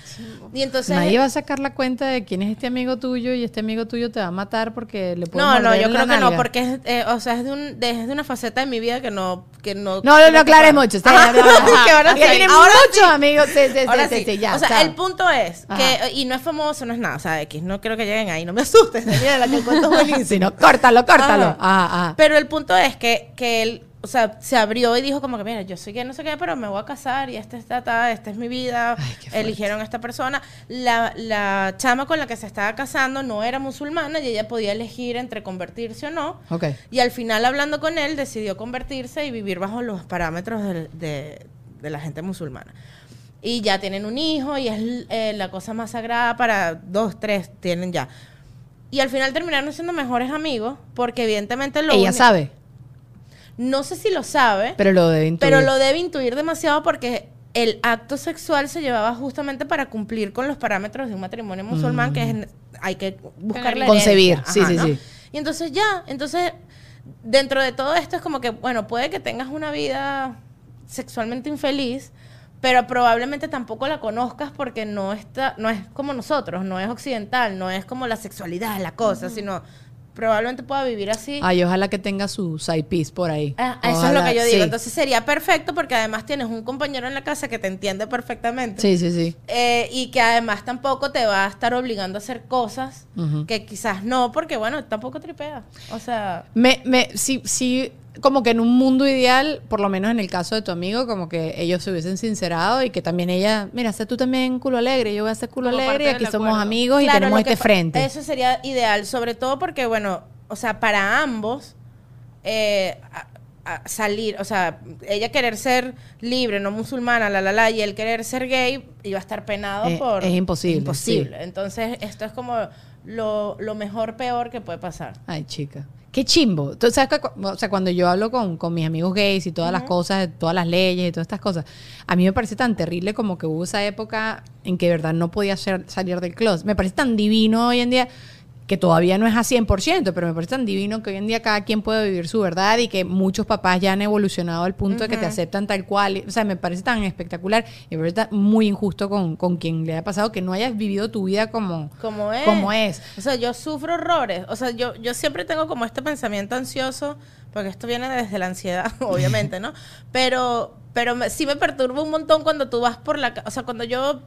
Y entonces... Nadie va a sacar la cuenta de quién es este amigo tuyo y este amigo tuyo te va a matar porque le puede No, no, yo la creo que no, porque es, eh, o sea, es de, un, de, es de una faceta de mi vida que no... Que no, No, que no, no aclares puedo- mucho. está bien, que ahora Porque sí, tiene ahora muchos sí. amigos. Sí, sí, sí, Ahora sí, sí. sí, ya, o sea, chao. el punto es Ajá. que, y no es famoso, no es nada, o sea, X, no quiero que lleguen ahí, no me asustes, Daniela, que el cuento es buenísimo. Si no, córtalo, córtalo. Ajá. Ajá, ajá. Pero el punto es que, que él, o sea, se abrió y dijo como que, mira, yo soy que no sé qué, pero me voy a casar y esta es, esta, esta es mi vida. Ay. Eligieron a esta persona. La, la chama con la que se estaba casando no era musulmana y ella podía elegir entre convertirse o no. Ok. Y al final, hablando con él, decidió convertirse y vivir bajo los parámetros de, de la gente musulmana. Y ya tienen un hijo y es eh, la cosa más sagrada para dos, tres, tienen ya. Y al final terminaron siendo mejores amigos porque evidentemente lo Ella sabe, No sé si lo sabe, pero lo debe intuir. pero lo debe intuir demasiado porque el acto sexual se llevaba justamente para cumplir con los parámetros de un matrimonio musulmán que es, hay que buscar la Mm. Concebir, sí, sí, ¿no? sí. Y entonces ya, entonces dentro de todo esto es como que, bueno, puede que tengas una vida sexualmente infeliz, pero probablemente tampoco la conozcas porque no está, no es como nosotros, no es occidental, no es como la sexualidad, la cosa, sino probablemente pueda vivir así. Ay, ojalá que tenga su side piece por ahí. Ah, eso es lo que yo digo. sí. Entonces sería perfecto porque además tienes un compañero en la casa que te entiende perfectamente. Sí, sí, sí. Eh, y que además tampoco te va a estar obligando a hacer cosas que quizás no, porque bueno, tampoco tripea. O sea, Me, me, sí, sí, como que en un mundo ideal, por lo menos en el caso de tu amigo, como que ellos se hubiesen sincerado y que también ella, mira, sé tú también culo alegre, yo voy a ser culo Como alegre aquí somos acuerdo. amigos y claro, tenemos lo este frente. Eso sería ideal, sobre todo porque, bueno, o sea, para ambos, eh, a- a salir, o sea, ella querer ser libre, no musulmana, la la la, y él querer ser gay, iba a estar penado Eh, por. es imposible, Imposible. Entonces, esto es como lo, lo mejor, peor que puede pasar. Ay, chica. Qué chimbo. Sabes que, o sea, cuando yo hablo con, con mis amigos gays y todas las cosas, todas las leyes y todas estas cosas, a mí me parece tan terrible como que hubo esa época en que de verdad no podía ser- salir del closet. Me parece tan divino hoy en día que todavía no es a 100%, pero me parece tan divino que hoy en día cada quien puede vivir su verdad y que muchos papás ya han evolucionado al punto de que te aceptan tal cual. O sea, me parece tan espectacular y me parece muy injusto con, con quien le haya pasado que no hayas vivido tu vida como, Como es. como es. O sea, yo sufro horrores. O sea, yo, yo siempre tengo como este pensamiento ansioso, porque esto viene desde la ansiedad, obviamente, ¿no? Pero, pero me- sí me perturba un montón cuando tú vas por la... O sea, cuando yo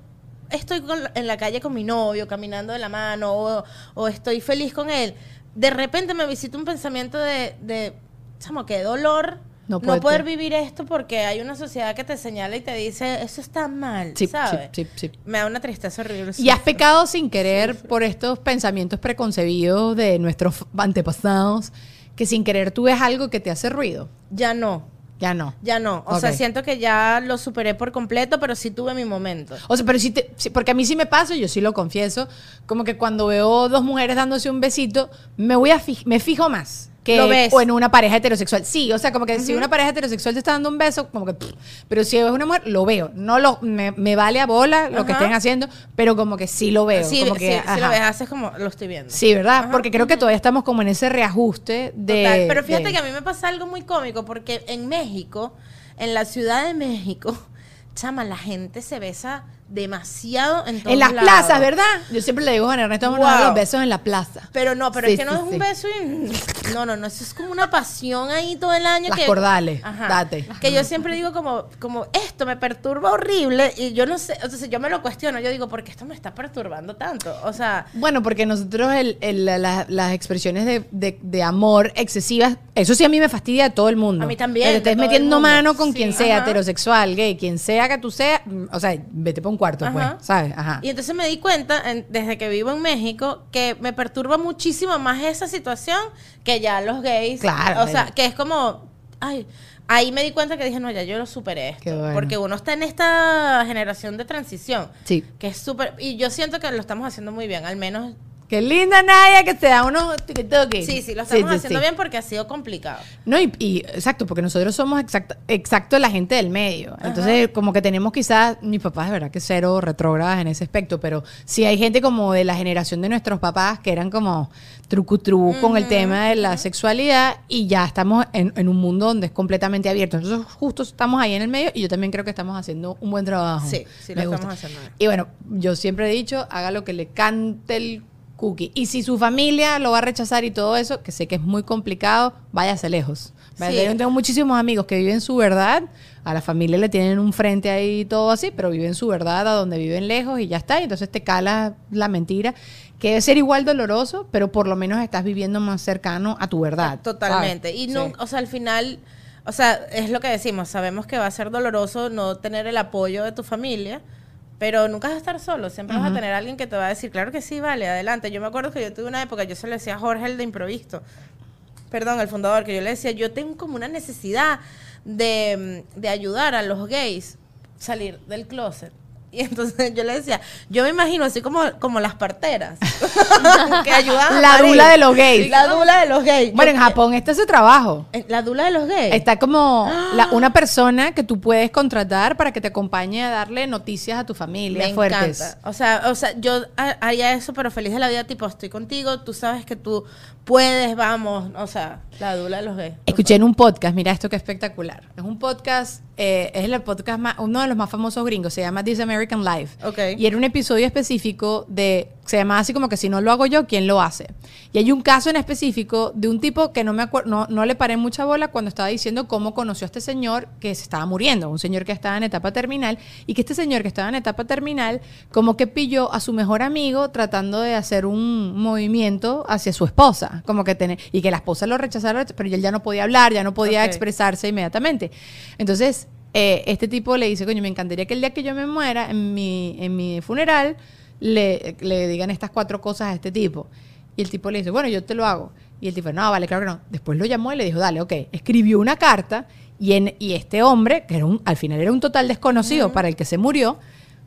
estoy con en la calle con mi novio, caminando de la mano, o, o estoy feliz con él, de repente me visita un pensamiento de, de chamo, qué dolor. No poder vivir esto porque hay una sociedad que te señala y te dice, eso está mal, Sí, ¿sabes? sí, sí, sí. Me da una tristeza horrible. Y has pecado sin querer por estos pensamientos preconcebidos de nuestros antepasados, que sin querer tú ves algo que te hace ruido. Ya no. Ya no. Ya no. O sea, siento que ya lo superé por completo, pero sí tuve mi momento. O sea, pero sí, te, sí, porque a mí sí me pasa, yo sí lo confieso, como que cuando veo dos mujeres dándose un besito, me voy a fij- me fijo más que Lo ves. o en una pareja heterosexual. Sí, o sea, como que si una pareja heterosexual te está dando un beso, como que pff, pero si es una mujer, lo veo. No lo me, me vale a bola lo que estén haciendo, pero como que sí lo veo, sí, como sí, que, sí lo ajá. ves, haces como lo estoy viendo. Sí, ¿verdad? Ajá. Porque creo que todavía estamos como en ese reajuste de Total. Pero fíjate de- que a mí me pasa algo muy cómico porque en México, en la Ciudad de México, chama, la gente se besa demasiado en todos En las lados. plazas, ¿verdad? Yo siempre le digo a Juan Ernesto, vamos a dar los besos en la plaza. Pero no, pero Sí, es que no sí, es un sí. beso y... No, no, no, eso es como una pasión ahí todo el año Las que... cordales, date. Que yo siempre digo como, como, esto me perturba horrible y yo no sé, entonces yo me lo cuestiono, yo digo, ¿por qué esto me está perturbando tanto? O sea, Bueno, porque nosotros el- el- la- la- las expresiones de, de- de amor excesivas, eso sí a mí me fastidia de todo el mundo. A mí también, te de estés metiendo mano con quien sea, ajá. heterosexual, gay, quien sea que tú seas, mm, o sea, vete un cuarto, Ajá. pues, ¿sabes? Ajá. Y entonces me di cuenta, en- desde que vivo en México, que me perturba muchísimo más esa situación que ya los gays. Claro, O sea, pero- que es como, ay, ahí me di cuenta que dije, no, ya yo lo superé esto. Qué bueno. Porque uno está en esta generación de transición. Sí. Que es súper, y yo siento que lo estamos haciendo muy bien, al menos. Qué linda Nadia que te da unos toques. Sí, sí, lo estamos haciendo bien porque ha sido complicado. No, y, y- exacto, porque nosotros somos exacto, exacto la gente del medio. Entonces, como que tenemos quizás, mis papás de verdad que cero retrógradas en ese aspecto, pero sí hay gente como de la generación de nuestros papás que eran como trucutru con el tema de la sexualidad y ya estamos en, en un mundo donde es completamente abierto. Nosotros justo estamos ahí en el medio y yo también creo que estamos haciendo un buen trabajo. Sí, sí, lo Me estamos gusta. haciendo bien. Y bueno, yo siempre he dicho, haga lo que le cante el cookie. Y si su familia lo va a rechazar y todo eso, que sé que es muy complicado, váyase lejos. Sí. Yo tengo muchísimos amigos que viven su verdad, a la familia le tienen un frente ahí y todo así, pero viven su verdad a donde viven lejos y ya está. Y entonces te cala la mentira, que debe ser igual doloroso, pero por lo menos estás viviendo más cercano a tu verdad. Totalmente. ¿sabes? Y Sí. no, o sea, al final, o sea, es lo que decimos, sabemos que va a ser doloroso no tener el apoyo de tu familia, pero nunca vas a estar solo, siempre vas a tener alguien que te va a decir, claro que sí, vale, adelante. Yo me acuerdo que yo tuve una época, yo se lo decía a Jorge, el de improvisto, perdón, el fundador, que yo le decía, yo tengo como una necesidad de, de ayudar a los gays salir del closet. Y entonces yo le decía, yo me imagino así como, como las parteras que ayudaban a La dula de los gays. La dula de los gays. Bueno, Yo- en Japón este es su trabajo. eh, La dula de los gays. Está como la- una persona que tú puedes contratar para que te acompañe a darle noticias a tu familia me fuertes. encanta. O sea, o sea, yo ha- haría eso, pero feliz de la vida, tipo, estoy contigo, tú sabes que tú puedes, vamos. O sea, la dula de los gays. Escuché en un podcast, mira esto que espectacular. Es un podcast, eh, es el podcast más, uno de los más famosos gringos, se llama This American Life. Ok. Y era un episodio específico de, se llama así como que si no lo hago yo, ¿quién lo hace? Y hay un caso en específico de un tipo que no me acuerdo, no, no le paré mucha bola cuando estaba diciendo cómo conoció a este señor que se estaba muriendo, un señor que estaba en etapa terminal, y que este señor que estaba en etapa terminal, como que pilló a su mejor amigo tratando de hacer un movimiento hacia su esposa, como que tener, y que la esposa lo rechazara, pero él ya no podía hablar, ya no podía Ok. expresarse inmediatamente. Entonces, eh, este tipo le dice, coño, me encantaría que el día que yo me muera, en mi, en mi funeral, le, le digan estas cuatro cosas a este tipo. Y el tipo le dice, bueno, yo te lo hago. Y el tipo, no, vale, claro que no. Después lo llamó y le dijo, dale, ok. Escribió una carta y, en, y este hombre, que era un, al final era un total desconocido para el que se murió,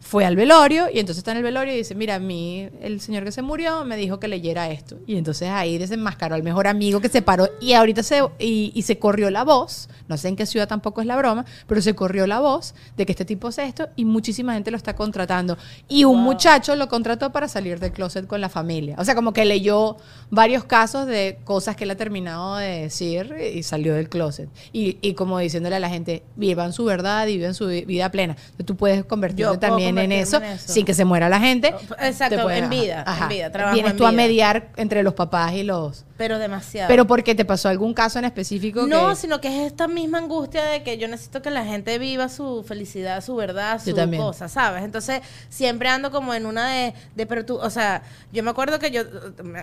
fue al velorio y entonces está en el velorio y dice, mira, a mí el señor que se murió me dijo que leyera esto. Y entonces ahí desenmascaró al mejor amigo que se paró y ahorita se, y, y se corrió la voz, no sé en qué ciudad tampoco es la broma, pero se corrió la voz de que este tipo hace esto y muchísima gente lo está contratando. Y un muchacho lo contrató para salir del closet con la familia. O sea, como que leyó varios casos de cosas que él ha terminado de decir y salió del closet. Y, y como diciéndole a la gente, vivan su verdad y vivan su vi- vida plena. Entonces, tú puedes convertirte Yo puedo en eso, en eso. sin que se muera la gente. Exacto, Te puedes- en vida, ajá. en vida, trabajo Vienes en tú a vida. mediar entre los papás y los... Pero demasiado. Pero porque te pasó algún caso en específico no, que... sino que es esta misma angustia de que yo necesito que la gente viva su felicidad, su verdad, su cosa, ¿sabes? Entonces, siempre ando como en una de, de pero tú, o sea, yo me acuerdo que yo,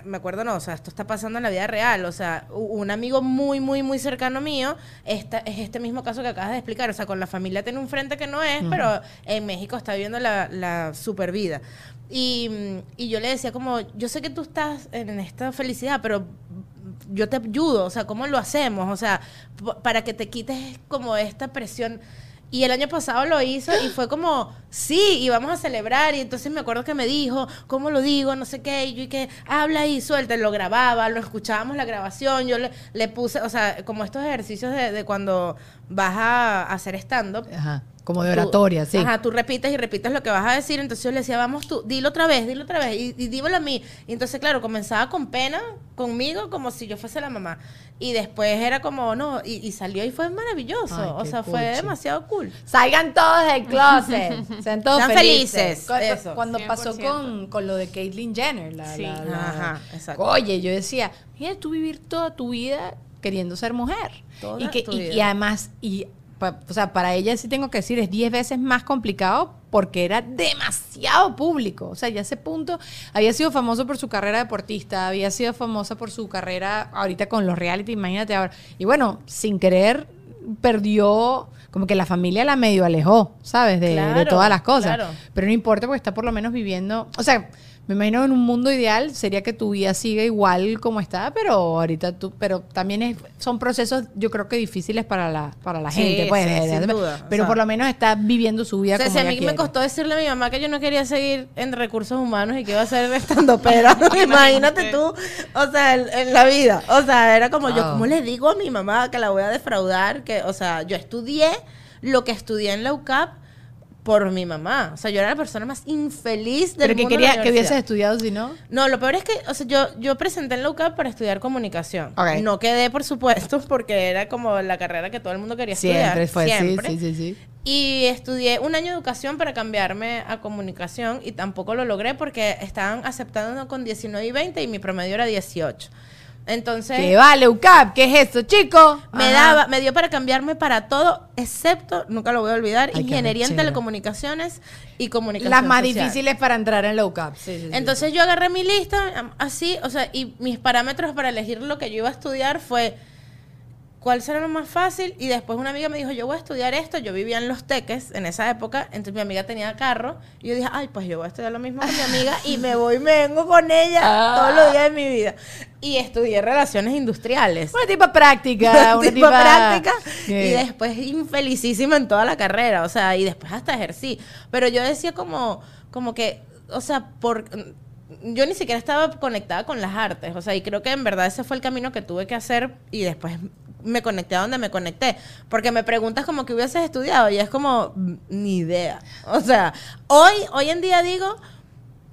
me acuerdo no, o sea, esto está pasando en la vida real, o sea, un amigo muy, muy, muy cercano mío, esta, es este mismo caso que acabas de explicar, o sea, con la familia tiene un frente que no es, pero en México está la, la super vida. Y, y yo le decía como, yo sé que tú estás en esta felicidad, pero yo te ayudo, o sea, ¿cómo lo hacemos? O sea, para que te quites como esta presión. Y el año pasado lo hizo y fue como, sí, y a celebrar. Y entonces me acuerdo que me dijo, ¿cómo lo digo? No sé qué. Y yo y que habla y suelta. Lo grababa, lo escuchábamos la grabación. Yo le, le puse, o sea, como estos ejercicios de, de cuando vas a hacer stand-up. Ajá. Como de tú- oratoria, sí. Ajá, tú repites y repites lo que vas a decir. Entonces yo le decía, vamos tú, dilo otra vez, dilo otra vez. Y, y dímelo a mí. Y entonces, claro, comenzaba con pena conmigo, como si yo fuese la mamá. Y después era como, no, y, y salió y fue maravilloso. Ay, o sea, fue demasiado cool. Salgan todos del closet. Sean todos Sean felices. felices, Cu- cu- eso. Cuando pasó 100%. con, con lo de Caitlyn Jenner. La, Sí. la- la- Ajá, exacto. Oye, yo decía, mira, tú vivir toda tu vida queriendo ser mujer. Toda y, que, tu y, vida. y además, y, pa- o sea, para ella sí tengo que decir, es 10 veces más complicado porque era demasiado público. O sea, ya a ese punto había sido famoso por su carrera deportista, había sido famosa por su carrera ahorita con los reality, imagínate ahora. Y bueno, sin querer perdió, como que la familia la medio alejó, ¿sabes? De, todas las cosas. claro. Pero no importa porque está por lo menos viviendo, o sea, me imagino en un mundo ideal sería que tu vida siga igual como está, pero ahorita tú, pero también es, son procesos yo creo que difíciles para la, para la Sí, gente, pues, sí, de- de- sin duda, pero o sea. por lo menos está viviendo su vida O sea, como si a mí me quiere. costó decirle a mi mamá que yo no quería seguir en recursos humanos y que iba a ser estando pero imagínate tú, o sea, en, en la vida. O sea, era como yo, Wow. ¿cómo le digo a mi mamá que la voy a defraudar? Que, o sea, yo estudié lo que estudié en la UCAP por mi mamá. O sea, yo era la persona más infeliz del pero que mundo. en la quería que hubieses estudiado si no. No, lo peor es que, o sea, yo, yo presenté en la UCAP para estudiar comunicación. Ok. No quedé, por supuesto, porque era como la carrera que todo el mundo quería Siempre estudiar. fue siempre. sí, sí, sí, sí. Y estudié un año de educación para cambiarme a comunicación y tampoco lo logré porque estaban aceptando con 19 y 20 y mi promedio era 18. Entonces, Que vale, UCAP, ¿qué es eso, chico? me Ajá. daba, me dio para cambiarme para todo, excepto, nunca lo voy a olvidar, Ay, qué ingeniería en telecomunicaciones y comunicación. Las más social. difíciles para entrar en la UCAP. Sí, sí, sí. Entonces yo agarré mi lista así, o sea, y mis parámetros para elegir lo que yo iba a estudiar fue cuál será lo más fácil y después una amiga me dijo, yo voy a estudiar esto, yo vivía en Los Teques en esa época, entonces mi amiga tenía carro y yo dije, ay, pues yo voy a estudiar lo mismo que mi amiga y me voy y me vengo con ella Ah. todos los días de mi vida. Y estudié relaciones industriales. una tipa práctica, una tipo tipa práctica y después infelicísima en toda la carrera, o sea, y después hasta ejercí. Pero yo decía como, como que, o sea, por yo ni siquiera estaba conectada con las artes, o sea, y creo que en verdad ese fue el camino que tuve que hacer y después me conecté a donde me conecté, porque me preguntas como que hubieses estudiado y es como mm, ni idea. O sea, hoy hoy en día digo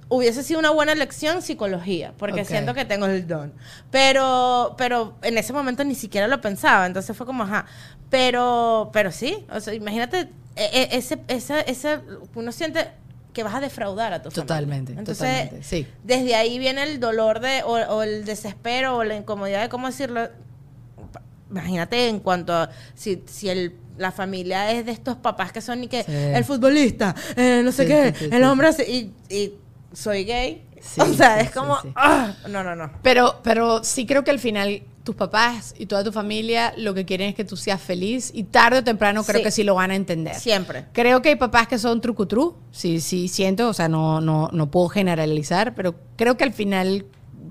hubiese sido una buena elección psicología, porque siento que tengo el don. Pero, pero en ese momento ni siquiera lo pensaba, entonces fue como, ajá. Pero, pero sí, o sea, imagínate, e- e- ese, esa, ese, uno siente que vas a defraudar a tu familia. Totalmente, Entonces, totalmente, sí. desde ahí viene el dolor de, o, o el desespero o la incomodidad de cómo decirlo. Imagínate en cuanto a si, si el, la familia es de estos papás que son y que Sí. el futbolista, eh, no sé Sí, qué, sí, el hombre hace- y, y soy gay. O sea, es como, ah, no, no, no. Pero, pero sí creo que al final tus papás y toda tu familia lo que quieren es que tú seas feliz y tarde o temprano creo Sí. que sí lo van a entender. Siempre. Creo que hay papás que son trucutru, sí, sí siento, o sea, no, no, no puedo generalizar, pero creo que al final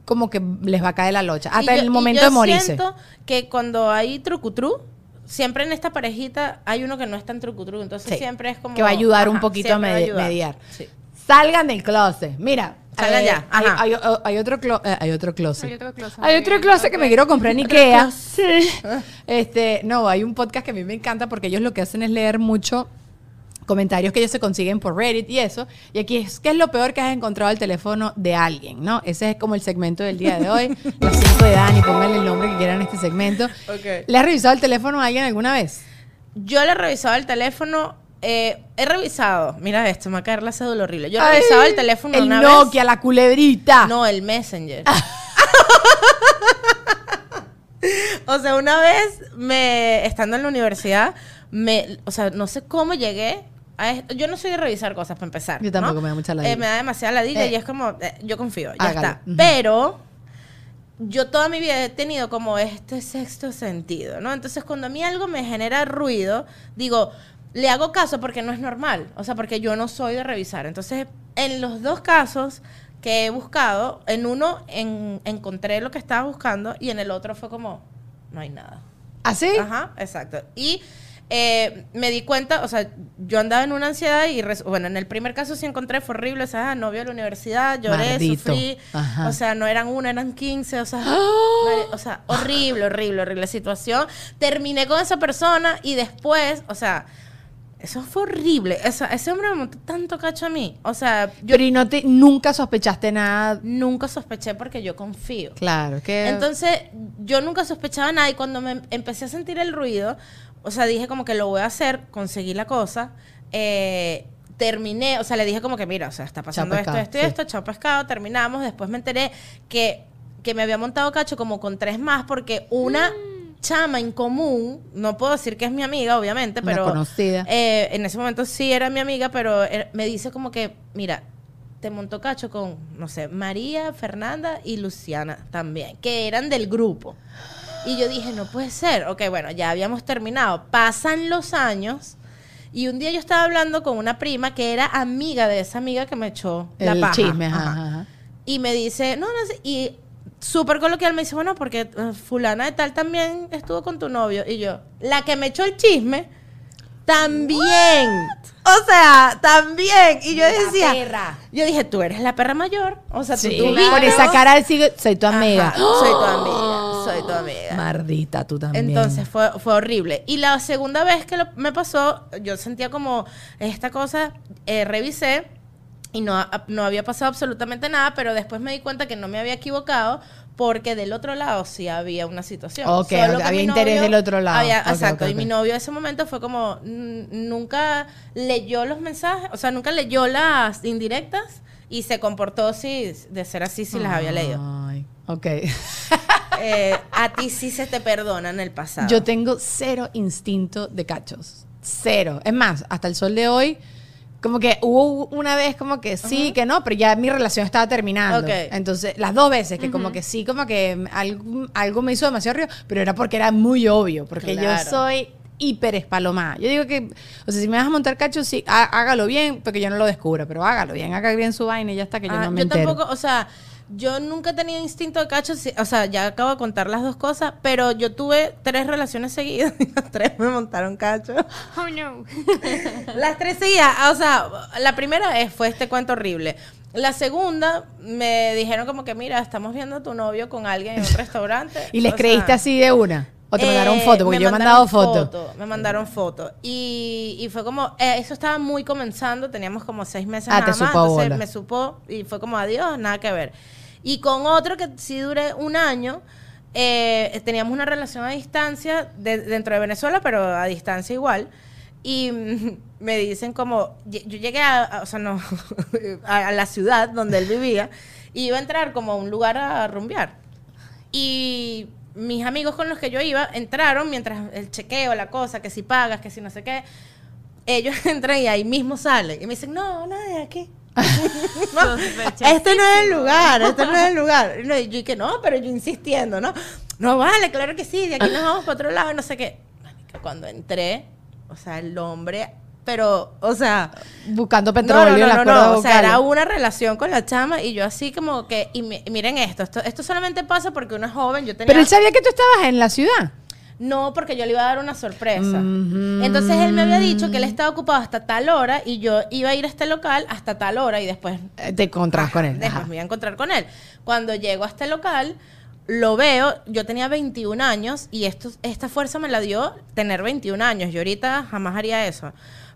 como que les va a caer la locha, hasta yo- el momento yo de morirse. siento que cuando hay trucutru, siempre en esta parejita hay uno que no es tan trucutru, entonces Sí. siempre es como... que va a ayudar un poquito a ayudar. mediar. Sí. Salgan del closet. Mira, Salgan eh, ya, Hay, ajá. hay- hay otro clo- eh, hay otro closet. Hay otro closet. Hay otro Ok, closet que me quiero comprar en Ikea. Sí. Este, no, hay un podcast que a mí me encanta porque ellos lo que hacen es leer mucho comentarios que ellos se consiguen por Reddit y eso. Y aquí es, ¿qué es lo peor que has encontrado el teléfono de alguien? ¿no? Ese es como el segmento del día de hoy. Las 5 de Dani, pónganle el nombre que quieran a este segmento. ¿Le has revisado el teléfono a alguien alguna vez? Yo le he revisado el teléfono, eh, he revisado, mira esto, me va a caer la cédula horrible. Yo he Ay, revisado el teléfono el una Nokia, vez. la culebrita. No, el Messenger. o sea, una vez me estando en la universidad, me, o sea, no sé cómo llegué a esto. Yo no soy de revisar cosas para empezar. Yo tampoco, ¿no? me da mucha ladilla. Eh, me da demasiada ladilla Eh. y es como, eh, yo confío, ya Hágalo. está. Pero yo toda mi vida he tenido como este sexto sentido, ¿no? Entonces, cuando a mí algo me genera ruido, digo, le hago caso porque no es normal, o sea, porque yo no soy de revisar. Entonces, en los dos casos que he buscado, en uno en- encontré lo que estaba buscando y en el otro fue como, no hay nada. ¿Así? Ajá, exacto. Y eh, me di cuenta, o sea, yo andaba en una ansiedad y, bueno, en el primer caso sí encontré, fue horrible, o sea, ah, novio de la universidad, lloré, Maldito. sufrí, Ajá. o sea, no eran una, eran 15, o sea, mari- o sea, horrible, horrible, horrible situación. Terminé con esa persona y después, o sea, Eso fue horrible. Esa- ese hombre me montó tanto cacho a mí. O sea, yo Pero y no te, nunca sospechaste nada. nunca sospeché porque yo confío. Claro, que. Entonces, yo nunca sospechaba nada y cuando me empecé a sentir el ruido, o sea, dije como que lo voy a hacer, conseguí la cosa, eh, terminé, o sea, le dije como que mira, o sea, está pasando esto, pescado, esto y sí. esto, chao pescado, terminamos, después me enteré que, que me había montado cacho como con tres más porque una chama en común, no puedo decir que es mi amiga, obviamente, Una pero... conocida. eh, en ese momento sí era mi amiga, pero eh, me dice como que, mira, te montó cacho con, no sé, María, Fernanda y Luciana también, que eran del grupo. Y yo dije, no puede ser. Ok, bueno, ya habíamos terminado. Pasan los años y un día yo estaba hablando con una prima que era amiga de esa amiga que me echó la el paja. chisme, ajá, Ajá. ajá. Y me dice, no, no sé, y súper coloquial me dice, bueno, porque eh, fulana de tal también estuvo con tu novio. Y yo, la que me echó el chisme, también. O sea, también. Y yo La decía, perra. yo dije, tú eres la perra mayor. O sea, tú, Sí, tú por vives- esa cara de sigo- soy tu amiga. Ajá, soy tu amiga, soy tu amiga. Mardita, tú también. Entonces fue, fue horrible. Y la segunda vez que lo- me pasó, yo sentía como esta cosa, eh, revisé y no, no había pasado absolutamente nada, pero después me di cuenta que no me había equivocado porque del otro lado sí había una situación. Ok, Solo ok, que había interés del otro lado. había- Ok, exacto, ok, y mi novio en ese momento fue como, nunca leyó los mensajes, o sea, nunca leyó las indirectas y se comportó si, de ser así si las había leído. Ay, ok. Eh, a ti sí se te perdona en el pasado. Yo tengo cero instinto de cachos. Cero. Es más, hasta el sol de hoy, como que hubo una vez como que sí, que no, pero ya mi relación estaba terminando. Entonces, las dos veces que como que sí, como que algo, algo me hizo demasiado río, pero era porque era muy obvio, porque Claro. yo soy hiper espalomada. Yo digo que, o sea, si me vas a montar cachos, sí, há- hágalo bien, porque yo no lo descubra, pero hágalo bien, haga bien su vaina y ya está, que yo Ah, no me yo entero. tampoco, o sea, yo nunca he tenido instinto de cacho, o sea, ya acabo de contar las dos cosas, pero yo tuve tres relaciones seguidas y las tres me montaron cacho. Oh no. Las tres seguidas, o sea, la primera es, fue este cuento horrible. La segunda, me dijeron como que, mira, estamos viendo a tu novio con alguien en un restaurante. ¿Y les O creíste sea, así de una? ¿O te mandaron eh, foto? Porque me yo he mandaron mandado fotos. foto, Me mandaron fotos. Y, y fue como, eh, eso estaba muy comenzando, teníamos como seis meses Ah, nada te más. supo a entonces bola. me supo y fue como adiós, nada que ver. Y con otro que sí duré un año, eh, teníamos una relación a distancia de- dentro de Venezuela, pero a distancia igual. Y me dicen como, yo llegué a, a- o sea, no, a, a la ciudad donde él vivía y iba a entrar como a un lugar a rumbear. Y mis amigos con los que yo iba entraron mientras el chequeo, la cosa, que si pagas, que si no sé qué. Ellos entran y ahí mismo salen. Y me dicen, no, nadie aquí. No, este no es el lugar, este no es el lugar. Y yo que no, pero yo insistiendo, ¿no? No vale, claro que sí, de aquí nos vamos para otro lado, no sé qué. Cuando entré, o sea, el hombre, pero, o sea, Buscando petróleo, no, no, no, no, O sea, era una relación con la chama y yo así como que, y mi- miren esto, esto, esto solamente pasa porque uno es joven, yo tenía... Pero él sabía que tú estabas en la ciudad. No, porque yo le iba a dar una sorpresa. Entonces él me había dicho que él estaba ocupado hasta tal hora y yo iba a ir a este local hasta tal hora y después Eh, Te encontrás con él. Después Ajá. me iba a encontrar con él. Cuando llego a este local, lo veo, yo tenía 21 años y esto, esta fuerza me la dio tener 21 años. Yo ahorita jamás haría eso.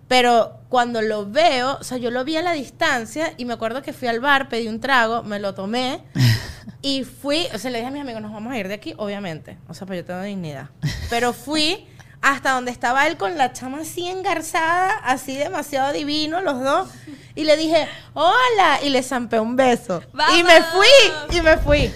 Pero cuando lo veo, o sea, yo lo vi a la distancia y me acuerdo que fui al bar, pedí un trago, me lo tomé y fui, o sea, le dije a mis amigos, nos vamos a ir de aquí, obviamente. O sea, pues yo tengo dignidad. Pero fui hasta donde estaba él con la chama así engarzada, así demasiado divino, los dos. Y le dije, hola, y le zampé un beso. Y me fui, y me fui.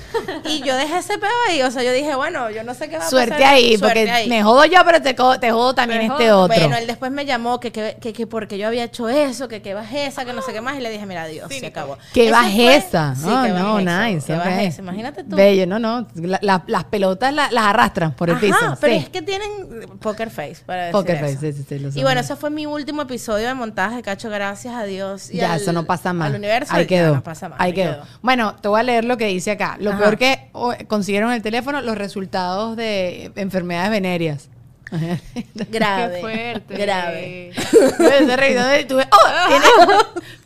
Y yo dejé ese pedo ahí, o sea, yo dije, bueno, yo no sé qué va a Suerte pasar. ahí, Suerte porque ahí. me jodo yo, pero te, te jodo también Me este jodo. otro. Bueno, él después me llamó que, que, que, que porque yo había hecho eso, que qué bajeza, que no sé qué más, y le dije, mira, Dios, se acabó. Qué Eso fue- bajeza. Sí, no, bajeza, nice. qué ok. bajeza. Imagínate tú. Bello, no, no. La- la- las pelotas la- las arrastran por el Ajá, piso. pero sí. es que tienen poker face para decir Poker eso. face, sí, sí, sí, lo Y bueno, ese fue mi último episodio de montaje Cacho, gracias a Dios. Y ya, al- eso no pasa más. Al universo, ahí quedó. no pasa más. ahí quedó. Bueno, te voy a leer lo que dice acá. Lo Ajá. peor que oh, consiguieron en el teléfono, los resultados de enfermedades venéreas. Grave. Qué fuerte. Grave. Yo ese reído de- tuve, ¡oh! Tiene,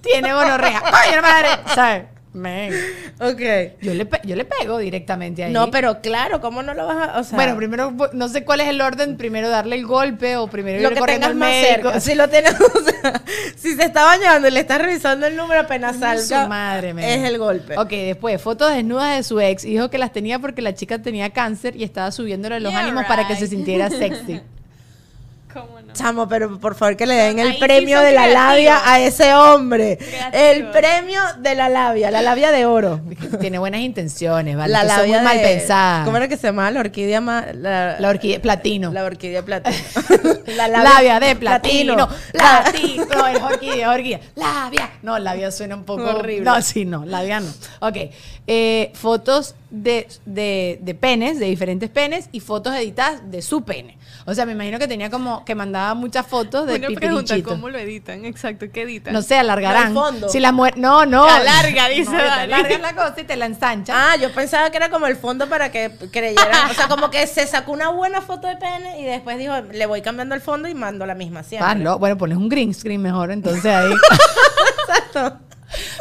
tiene gonorrea. ¡Ay, la madre! ¿Sabes? Men, Ok. yo, le yo le pego directamente ahí. No, pero claro, ¿cómo no lo vas a...? O sea, Bueno, primero, no sé cuál es el orden, primero darle el golpe o primero lo ir que corriendo tengas al más cerca. Si lo tienes, o sea, si se está bañando y le estás revisando el número apenas Su salga, madre, men. es el golpe. Ok, después, fotos desnudas de su ex. y Dijo que las tenía porque la chica tenía cáncer y estaba subiéndole los Yeah, ánimos para que se sintiera sexy. Chamo, pero por favor que le den el Ahí sí premio son de la creativos. labia a ese hombre. Creativos. El premio de la labia, la labia de oro. Tiene buenas intenciones, ¿vale? la son labia muy mal de- pensadas. ¿Cómo era que se llamaba la orquídea más? La, La orquídea, platino. La orquídea platino. la labia, de platino. La- Platino. No, es orquídea, orquídea. Labia. No, labia suena un poco Horrible. No, sí, no, labia no. Ok. Eh, fotos de, de, de penes, de diferentes penes, y fotos editadas de su pene. O sea, me imagino que tenía como que mandaba muchas fotos de Una pregunta. ¿cómo lo editan? Exacto, ¿qué editan? No sé, alargarán. No, el fondo. Si la mujer. No, no. Alarga, dice No, alargas la cosa y te la ensancha. Ah, yo pensaba que era como el fondo para que creyeran. O sea, como que se sacó una buena foto de pene y después dijo, le voy cambiando el fondo y mando la misma siempre. Ah, no. Bueno, pones un green screen mejor, entonces ahí. Exacto.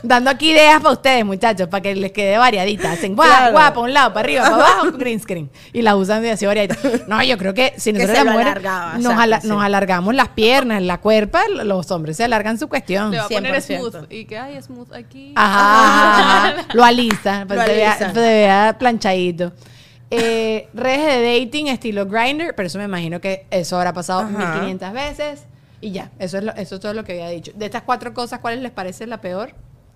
Dando aquí ideas para ustedes, muchachos, para que les quede variadita. Hacen guap, Claro. guap, para un lado, para arriba, para abajo, green screen. Y las usan de así variadita. No, yo creo que si nosotros se las mujeres alargaba, nos, exacto, ala- sí. nos alargamos las piernas, la cuerpa, los hombres se alargan su cuestión. Le va a poner 100%. smooth. ¿Y qué hay smooth aquí? Ajá, ajá. lo alisa, para que se vea planchadito. Eh, redes de dating estilo grinder, pero eso me imagino que eso habrá pasado Ajá. 1500 veces y ya, eso es, lo- eso es todo lo que había dicho. De estas cuatro cosas, ¿cuáles les parece la peor?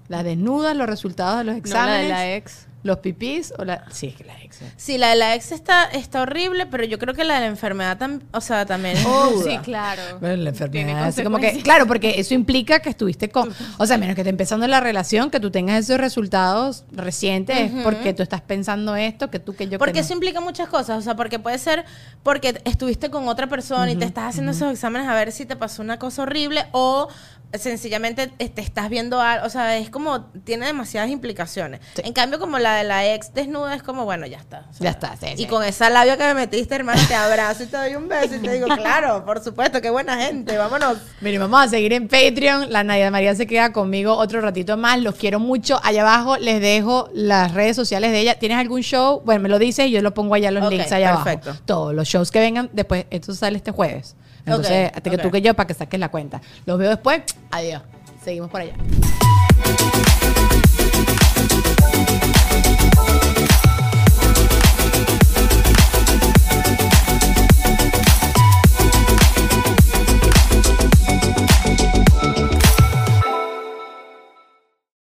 Las desnudas, los resultados de los No, la exámenes, de la ex. Los pipís o la... Sí, es que la ex. Sí, la de la ex está, está horrible, pero yo creo que la de la enfermedad tam- o sea, también es Oh, ruda. sí, claro. Bueno, la enfermedad, así como que, claro, porque eso implica que estuviste con, o sea, menos que esté empezando la relación, que tú tengas esos resultados recientes, es porque tú estás pensando esto, que tú, que yo, que Porque no. eso implica muchas cosas, o sea, porque puede ser porque estuviste con otra persona y te estás haciendo esos exámenes a ver si te pasó una cosa horrible o sencillamente te estás viendo algo, o sea, es como, tiene demasiadas implicaciones. Sí. En cambio, como la de la ex desnuda es como, bueno, ya está. o sea, Ya está, sí, y sí. con esa labia que me metiste, hermano, te abrazo y te doy un beso y te digo, claro, por supuesto, qué buena gente, vámonos. Miren, vamos a seguir en Patreon. La Nadia María se queda conmigo otro ratito más. Los quiero mucho. Allá abajo les dejo las redes sociales de ella. ¿Tienes algún show? Bueno, me lo dices y yo lo pongo allá los links allá perfecto. abajo. Todos los shows que vengan después. Esto sale este jueves. Entonces, hasta que tú que yo para que saques la cuenta. Los veo después. Adiós. Seguimos por allá.